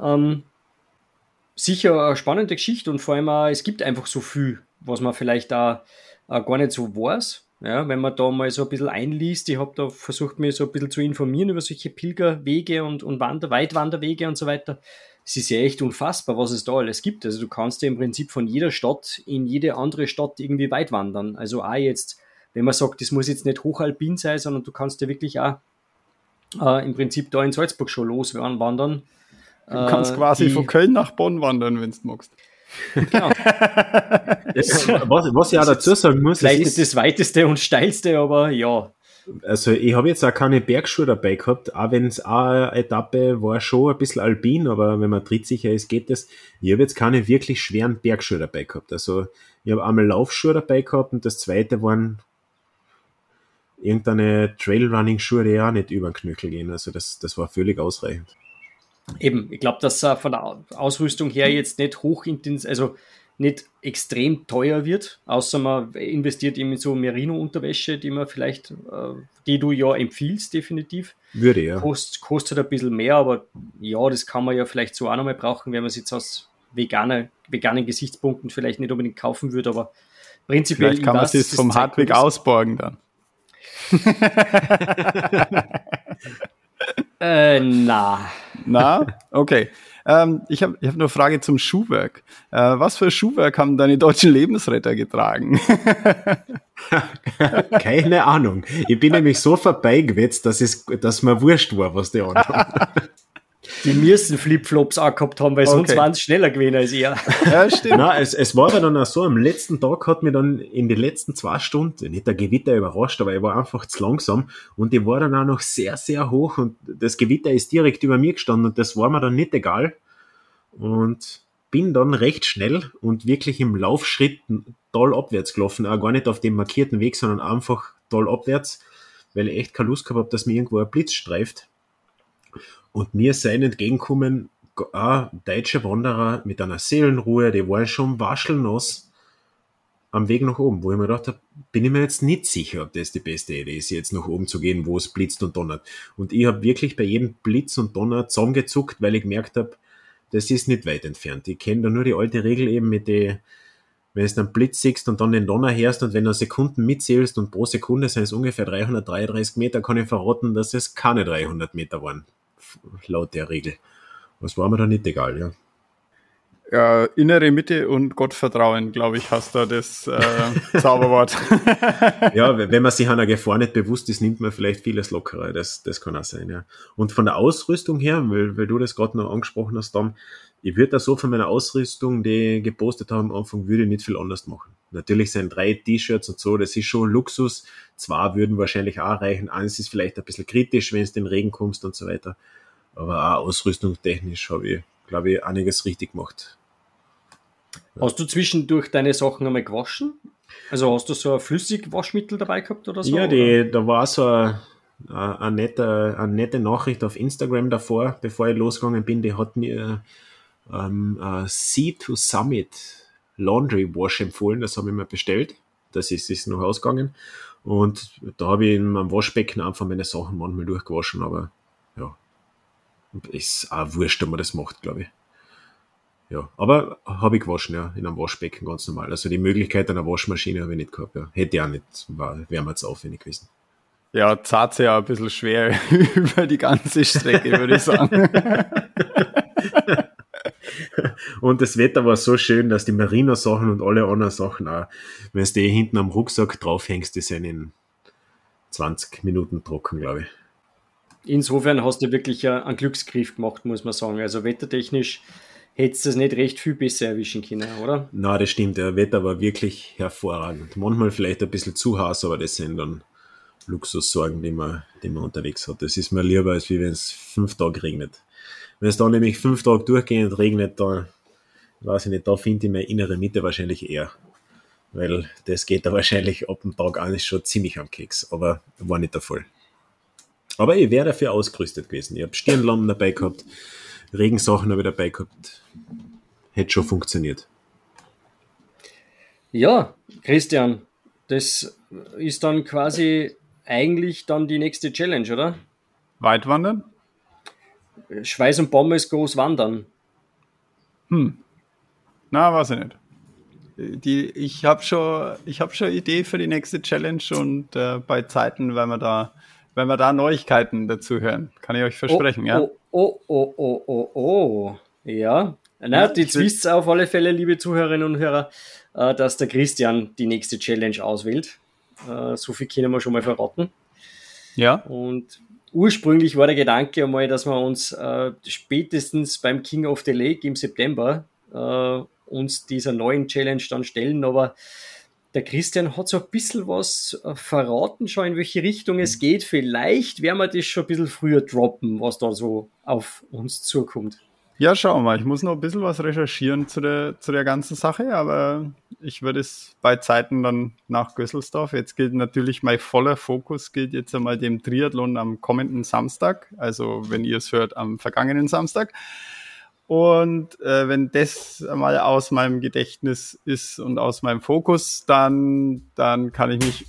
Ähm, sicher eine spannende Geschichte und vor allem auch, es gibt einfach so viel, was man vielleicht da äh, gar nicht so weiß. Ja, wenn man da mal so ein bisschen einliest, ich habe da versucht, mich so ein bisschen zu informieren über solche Pilgerwege und, und Wander, Weitwanderwege und so weiter. Es ist ja echt unfassbar, was es da alles gibt. Also du kannst ja im Prinzip von jeder Stadt in jede andere Stadt irgendwie weit wandern. Also auch jetzt, wenn man sagt, das muss jetzt nicht hochalpin sein, sondern du kannst ja wirklich auch äh, im Prinzip da in Salzburg schon loswandern. Du kannst quasi von Köln nach Bonn wandern, wenn du magst. Genau. was, was ich auch dazu sagen muss, Vielleicht nicht ist, das weiteste und steilste, aber ja. also ich habe jetzt auch keine Bergschuhe dabei gehabt, auch wenn es eine Etappe war schon ein bisschen alpin, aber wenn man trittsicher ist, geht das. Ich habe jetzt keine wirklich schweren Bergschuhe dabei gehabt. Also ich habe einmal Laufschuhe dabei gehabt und das zweite waren irgendeine Trailrunning-Schuhe, die auch nicht über den Knöchel gehen. Also das, das war völlig ausreichend. Eben, ich glaube, dass äh, von der Au- Ausrüstung her jetzt nicht hochintensiv, also nicht extrem teuer wird, außer man investiert eben in so Merino-Unterwäsche, die man vielleicht, äh, die du ja empfiehlst, definitiv. Würde ja. Kost, kostet ein bisschen mehr, aber ja, das kann man ja vielleicht so auch nochmal brauchen, wenn man es jetzt aus veganer, veganen Gesichtspunkten vielleicht nicht unbedingt kaufen würde, aber prinzipiell. Vielleicht kann man es das vom das- ausborgen dann. Äh, na. Na, okay. Ähm, ich habe ich hab eine Frage zum Schuhwerk. Äh, was für Schuhwerk haben deine deutschen Lebensretter getragen? Keine Ahnung. Ich bin nämlich so vorbeigewetzt, dass, es, dass mir wurscht war, was die anderen. Die müssen Flipflops auch gehabt haben, weil sonst Okay. waren sie schneller gewesen als er. ja, stimmt. Nein, es, es war aber dann auch so, am letzten Tag hat mir dann in den letzten zwei Stunden, nicht der Gewitter überrascht, aber ich war einfach zu langsam und ich war dann auch noch sehr, sehr hoch und das Gewitter ist direkt über mir gestanden und das war mir dann nicht egal und bin dann recht schnell und wirklich im Laufschritt toll abwärts gelaufen, auch gar nicht auf dem markierten Weg, sondern einfach toll abwärts, weil ich echt keine Lust gehabt habe, dass mir irgendwo ein Blitz streift. Und mir seien entgegenkommen auch deutsche Wanderer mit einer Seelenruhe, die waren schon waschelnass am Weg nach oben, wo ich mir gedacht habe, bin ich mir jetzt nicht sicher, ob das die beste Idee ist, jetzt nach oben zu gehen, wo es blitzt und donnert. Und ich habe wirklich bei jedem Blitz und Donner zusammengezuckt, weil ich gemerkt habe, das ist nicht weit entfernt. Ich kenne da nur die alte Regel eben mit den, wenn du einen Blitz siehst und dann den Donner hörst und wenn du Sekunden mitzählst und pro Sekunde sind es ungefähr 333 Meter, kann ich verraten, dass es keine 300 Meter waren, laut der Regel. Was war mir da nicht egal, ja. Ja, innere Mitte und Gottvertrauen, glaube ich, hast da das äh, Zauberwort. ja, wenn man sich einer Gefahr nicht bewusst ist, nimmt man vielleicht vieles lockerer. Das, das kann auch sein, ja. Und von der Ausrüstung her, weil, weil du das gerade noch angesprochen hast, Tom, ich würde da so von meiner Ausrüstung, die ich gepostet habe am Anfang, würde ich nicht viel anders machen. Natürlich sind drei T-Shirts und so, das ist schon Luxus. Zwei würden wahrscheinlich auch reichen. Eins ist vielleicht ein bisschen kritisch, wenn es den Regen kommst und so weiter. Aber auch ausrüstungstechnisch habe ich, glaube ich, einiges richtig gemacht. Hast du zwischendurch deine Sachen einmal gewaschen? Also hast du so ein Flüssigwaschmittel dabei gehabt oder so? Ja, die, da war so eine, eine, nette, eine nette Nachricht auf Instagram davor, bevor ich losgegangen bin. Die hat mir ähm, äh, Sea to Summit Laundry Wash empfohlen. Das habe ich mir bestellt. Das ist, ist noch ausgegangen. Und da habe ich in meinem Waschbecken einfach meine Sachen manchmal durchgewaschen. Aber ja, ist auch wurscht, ob man das macht, glaube ich. ja, aber habe ich gewaschen, ja, in einem Waschbecken ganz normal. Also die Möglichkeit einer Waschmaschine habe ich nicht gehabt, ja. Hätte ich auch nicht, wäre mir jetzt aufwendig gewesen. Ja, zahlt ja ein bisschen schwer über die ganze Strecke, würde ich sagen. und das Wetter war so schön, dass die Marino-Sachen und alle anderen Sachen auch, wenn du die hinten am Rucksack draufhängst, die sind in 20 Minuten trocken, glaube ich. Insofern hast du wirklich einen Glücksgriff gemacht, muss man sagen. Also wettertechnisch hättest du es nicht recht viel besser erwischen können, oder? Na, das stimmt. Der Wetter war wirklich hervorragend. Manchmal vielleicht ein bisschen zu heiß, aber das sind dann Luxussorgen, die man, die man unterwegs hat. Das ist mir lieber, als wenn es fünf Tage regnet. Wenn es dann nämlich fünf Tage durchgehend regnet, dann weiß ich nicht, da finde ich meine innere Mitte wahrscheinlich eher. Weil das geht da wahrscheinlich ab dem Tag an schon ziemlich am Keks. Aber war nicht der Fall. Aber ich wäre dafür ausgerüstet gewesen. Ich habe Stirnlampen dabei gehabt, Regensachen habe ich dabei gehabt. Hätte schon funktioniert. Ja, Christian, das ist dann quasi eigentlich dann die nächste Challenge, oder? Weitwandern? Schweiß und Pommes groß wandern. Hm. Na, weiß ich nicht. Die, ich habe schon, ich hab schon Idee für die nächste Challenge und äh, bei Zeiten, wenn wir da wenn wir da Neuigkeiten dazu hören. Kann ich euch versprechen, oh, ja? Oh, oh, oh, oh, oh, oh. Ja. Na, ja, jetzt wisst auf alle Fälle, liebe Zuhörerinnen und Hörer, äh, dass der Christian die nächste Challenge auswählt. Äh, so viel können wir schon mal verraten. Ja. Und ursprünglich war der Gedanke einmal, dass wir uns äh, spätestens beim King of the Lake im September uns dieser neuen Challenge dann stellen, aber der Christian hat so ein bisschen was äh, verraten, schon in welche Richtung es geht. Vielleicht werden wir das schon ein bisschen früher droppen, was da so auf uns zukommt. Ja, schauen wir mal. Ich muss noch ein bisschen was recherchieren zu der, zu der ganzen Sache, aber ich würde es bei Zeiten dann nach Gösselsdorf. Jetzt gilt natürlich mein voller Fokus, gilt jetzt einmal dem Triathlon am kommenden Samstag. Also, wenn ihr es hört, am vergangenen Samstag. Und äh, wenn das mal aus meinem Gedächtnis ist und aus meinem Fokus, dann, dann kann ich mich,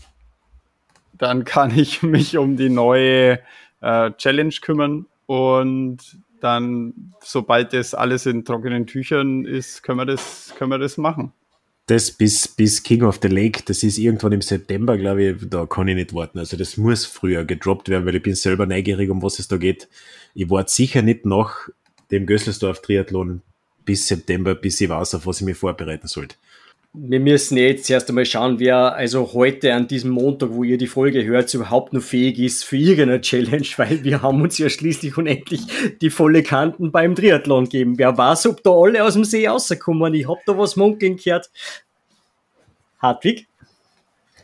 dann kann ich mich um die neue äh, Challenge kümmern. Und dann, sobald das alles in trockenen Tüchern ist, können wir das, können wir das machen. Das bis, bis King of the Lake, das ist irgendwann im September, glaube ich, da kann ich nicht warten. Also das muss früher gedroppt werden, weil ich bin selber neugierig, um was es da geht. Ich warte sicher nicht noch dem Gösselsdorf-Triathlon bis September, bis ich weiß, auf was ich mich vorbereiten sollte. Wir müssen jetzt erst einmal schauen, wer also heute an diesem Montag, wo ihr die Folge hört, überhaupt noch fähig ist für irgendeine Challenge, weil wir haben uns ja schließlich unendlich die volle Kanten beim Triathlon gegeben. Wer weiß, ob da alle aus dem See rauskommen. Ich hab da was munkeln gehört. Hartwig?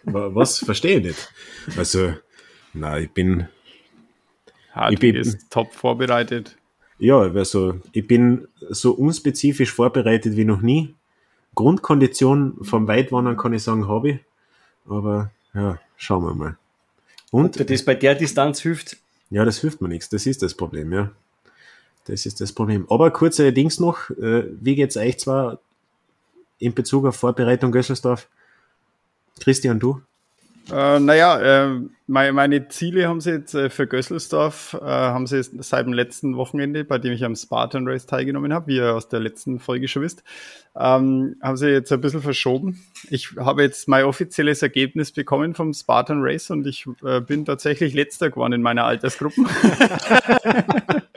Was? Verstehe ich nicht. Also, na, ich bin. Hartwig ich bin, ist top vorbereitet. Ja, also ich bin so unspezifisch vorbereitet wie noch nie. Grundkondition vom Weitwandern kann ich sagen, habe ich. Aber ja, schauen wir mal. Und Ob das bei der Distanz hilft? Ja, das hilft mir nichts. Das ist das Problem, ja. Das ist das Problem. Aber kurze Dings noch. Äh, wie geht's euch zwar in Bezug auf Vorbereitung Gösselsdorf? Christian, du? Äh, naja, äh, meine, meine, Ziele haben sie jetzt äh, für Gösselsdorf, äh, haben sie seit dem letzten Wochenende, bei dem ich am Spartan Race teilgenommen habe, wie ihr aus der letzten Folge schon wisst, ähm, haben sie jetzt ein bisschen verschoben. Ich habe jetzt mein offizielles Ergebnis bekommen vom Spartan Race und ich äh, bin tatsächlich letzter geworden in meiner Altersgruppe.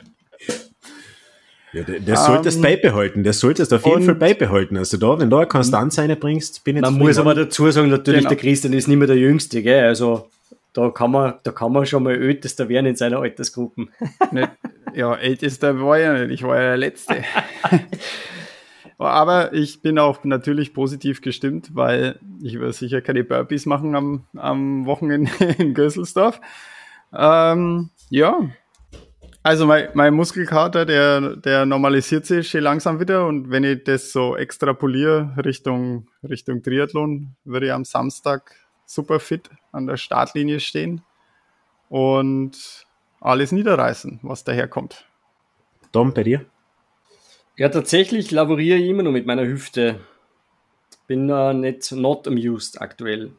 Ja, der, der sollte es um, beibehalten. Der sollte es auf jeden Fall beibehalten. Also da, wenn du eine Konstanz reinbringst, bin ich Man muss aber dazu sagen, natürlich, genau. der Christian ist nicht mehr der Jüngste, gell? Also da kann man, da kann man schon mal ältester werden in seiner Altersgruppen. Nicht, ja, ältester war ja nicht, ich war ja der Letzte. aber ich bin auch natürlich positiv gestimmt, weil ich werde sicher keine Burpees machen am, am Wochenende in Gösselsdorf. Ähm, ja, also mein, mein Muskelkater, der, der normalisiert sich schon langsam wieder und wenn ich das so extrapoliere Richtung, Richtung Triathlon, würde ich am Samstag super fit an der Startlinie stehen und alles niederreißen, was daherkommt. Dom, bei dir? Ja, tatsächlich laboriere ich immer noch mit meiner Hüfte. Bin äh, nicht not amused aktuell.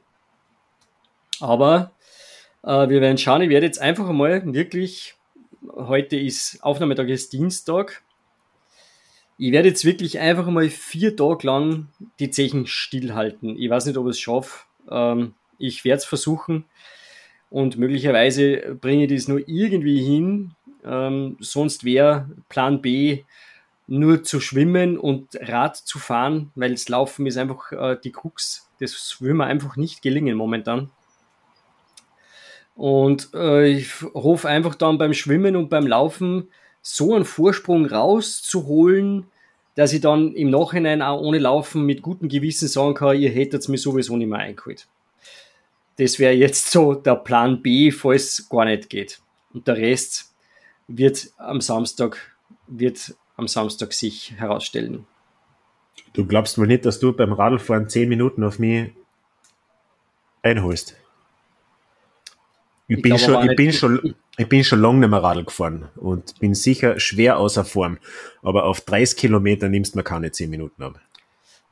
Aber äh, wir werden schauen, ich werde jetzt einfach mal wirklich heute ist Aufnahmetag ist Dienstag. Ich werde jetzt wirklich einfach mal vier Tage lang die Zechen stillhalten. Ich weiß nicht, ob ich es schaffe. Ähm, ich werde es versuchen und möglicherweise bringe ich das nur irgendwie hin. Ähm, sonst wäre Plan B nur zu schwimmen und Rad zu fahren, weil das Laufen ist einfach äh, die Krux. Das will mir einfach nicht gelingen momentan. Und äh, ich hoffe einfach dann beim Schwimmen und beim Laufen so einen Vorsprung rauszuholen, dass ich dann im Nachhinein auch ohne Laufen mit gutem Gewissen sagen kann, ihr hättet mir sowieso nicht mehr eingeholt. Das wäre jetzt so der Plan B, falls es gar nicht geht. Und der Rest wird am Samstag, wird am Samstag sich herausstellen. Du glaubst wohl nicht, dass du beim Radlfahren zehn Minuten auf mich einholst? Ich, ich bin, schon, ich, bin schon, ich bin schon lange nicht mehr Radl gefahren und bin sicher schwer außer Form. Aber auf 30 Kilometer nimmst du mir keine 10 Minuten ab.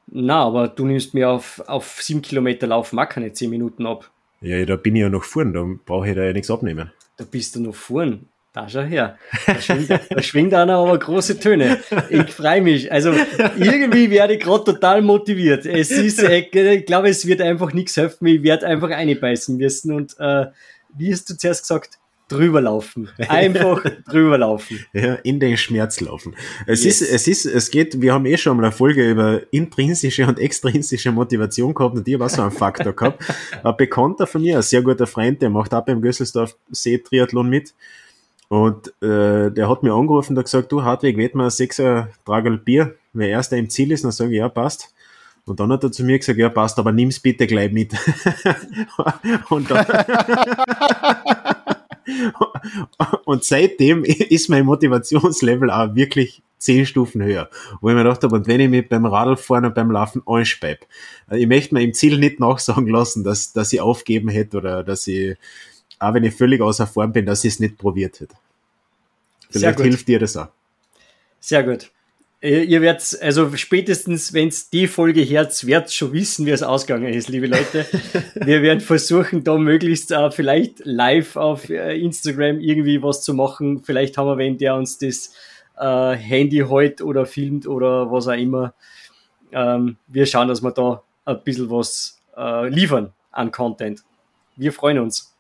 Na, aber du nimmst mir auf, auf 7 Kilometer Laufen auch keine 10 Minuten ab. Ja, da bin ich ja noch vorn, da brauche ich da ja nichts abnehmen. Da bist du noch vorn. Da schau her. Da schwingt, da schwingt einer aber große Töne. Ich freue mich. Also irgendwie werde ich gerade total motiviert. Es ist, ich glaube, es wird einfach nichts helfen. Ich werde einfach einbeißen müssen und äh, wie hast du zuerst gesagt? Drüber laufen. Einfach drüber laufen. Ja, in den Schmerz laufen. Es yes. ist, es ist, es geht, wir haben eh schon mal eine Folge über intrinsische und extrinsische Motivation gehabt und ich habe auch so einen Faktor gehabt. Ein Bekannter von mir, ein sehr guter Freund, der macht auch beim Gösselsdorf See Triathlon mit. Und äh, der hat mir angerufen und gesagt, du Hartwig, wird mal sechser Tragel Bier, wer erster im Ziel ist, dann sage ich, ja, passt. Und dann hat er zu mir gesagt, ja, passt, aber nimm's bitte gleich mit. und, dann und seitdem ist mein Motivationslevel auch wirklich zehn Stufen höher. Wo ich mir gedacht habe, und wenn ich mich beim Radlfahren und beim Laufen anspeibe, äh, ich möchte mir im Ziel nicht nachsagen lassen, dass, dass ich aufgeben hätte oder dass ich, auch wenn ich völlig außer Form bin, dass ich es nicht probiert hätte. Vielleicht hilft dir das auch. Sehr gut. Ihr werdet, also spätestens, wenn es die Folge Herz wird, schon wissen, wie es ausgegangen ist, liebe Leute. Wir werden versuchen, da möglichst äh, vielleicht live auf äh, Instagram irgendwie was zu machen. Vielleicht haben wir wenn der uns das äh, Handy heute oder filmt oder was auch immer. Ähm, wir schauen, dass wir da ein bisschen was äh, liefern an Content. Wir freuen uns.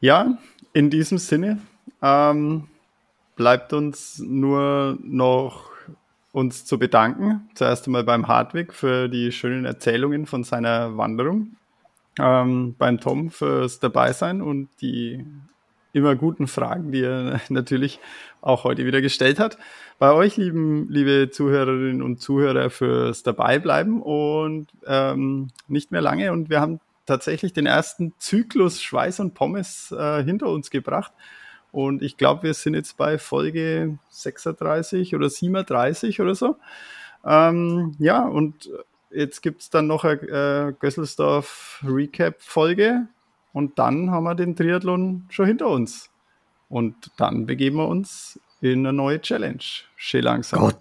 Ja, in diesem Sinne. Ähm bleibt uns nur noch uns zu bedanken. Zuerst einmal beim Hartwig für die schönen Erzählungen von seiner Wanderung, ähm, beim Tom fürs Dabeisein und die immer guten Fragen, die er natürlich auch heute wieder gestellt hat. Bei euch, lieben, liebe Zuhörerinnen und Zuhörer, fürs Dabeibleiben und ähm, nicht mehr lange. Und wir haben tatsächlich den ersten Zyklus Schweiß und Pommes äh, hinter uns gebracht. Und ich glaube, wir sind jetzt bei Folge 36 oder 37 oder so. Ähm, ja, und jetzt gibt es dann noch eine äh, Gösselsdorf Recap-Folge. Und dann haben wir den Triathlon schon hinter uns. Und dann begeben wir uns in eine neue Challenge. Schön langsam. Gott,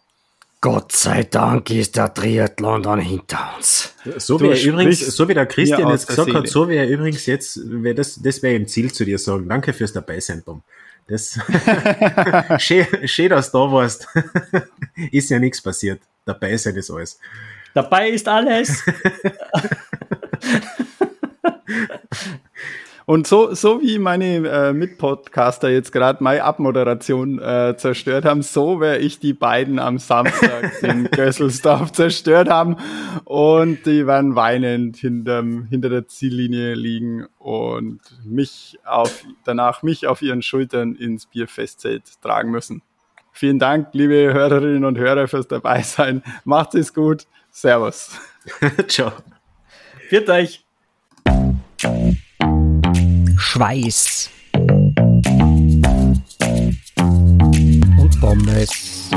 Gott sei Dank ist der Triathlon dann hinter uns. So wie, übrigens, so wie der Christian jetzt gesagt hat, so wie er übrigens jetzt, wär das, das wäre im Ziel zu dir sagen. Danke fürs Dabeisein, Tom. Das schön, schön, dass du da warst. ist ja nichts passiert. Dabei sein ist alles. Dabei ist alles. Und so, so wie meine äh, Mitpodcaster jetzt gerade meine Abmoderation äh, zerstört haben, so werde ich die beiden am Samstag in Gösselsdorf zerstört haben. Und die werden weinend hinterm, hinter der Ziellinie liegen und mich auf, danach mich auf ihren Schultern ins Bierfestzelt tragen müssen. Vielen Dank, liebe Hörerinnen und Hörer, fürs Dabeisein. Macht es gut. Servus. Ciao. Viert euch. Schweiß und Pommes.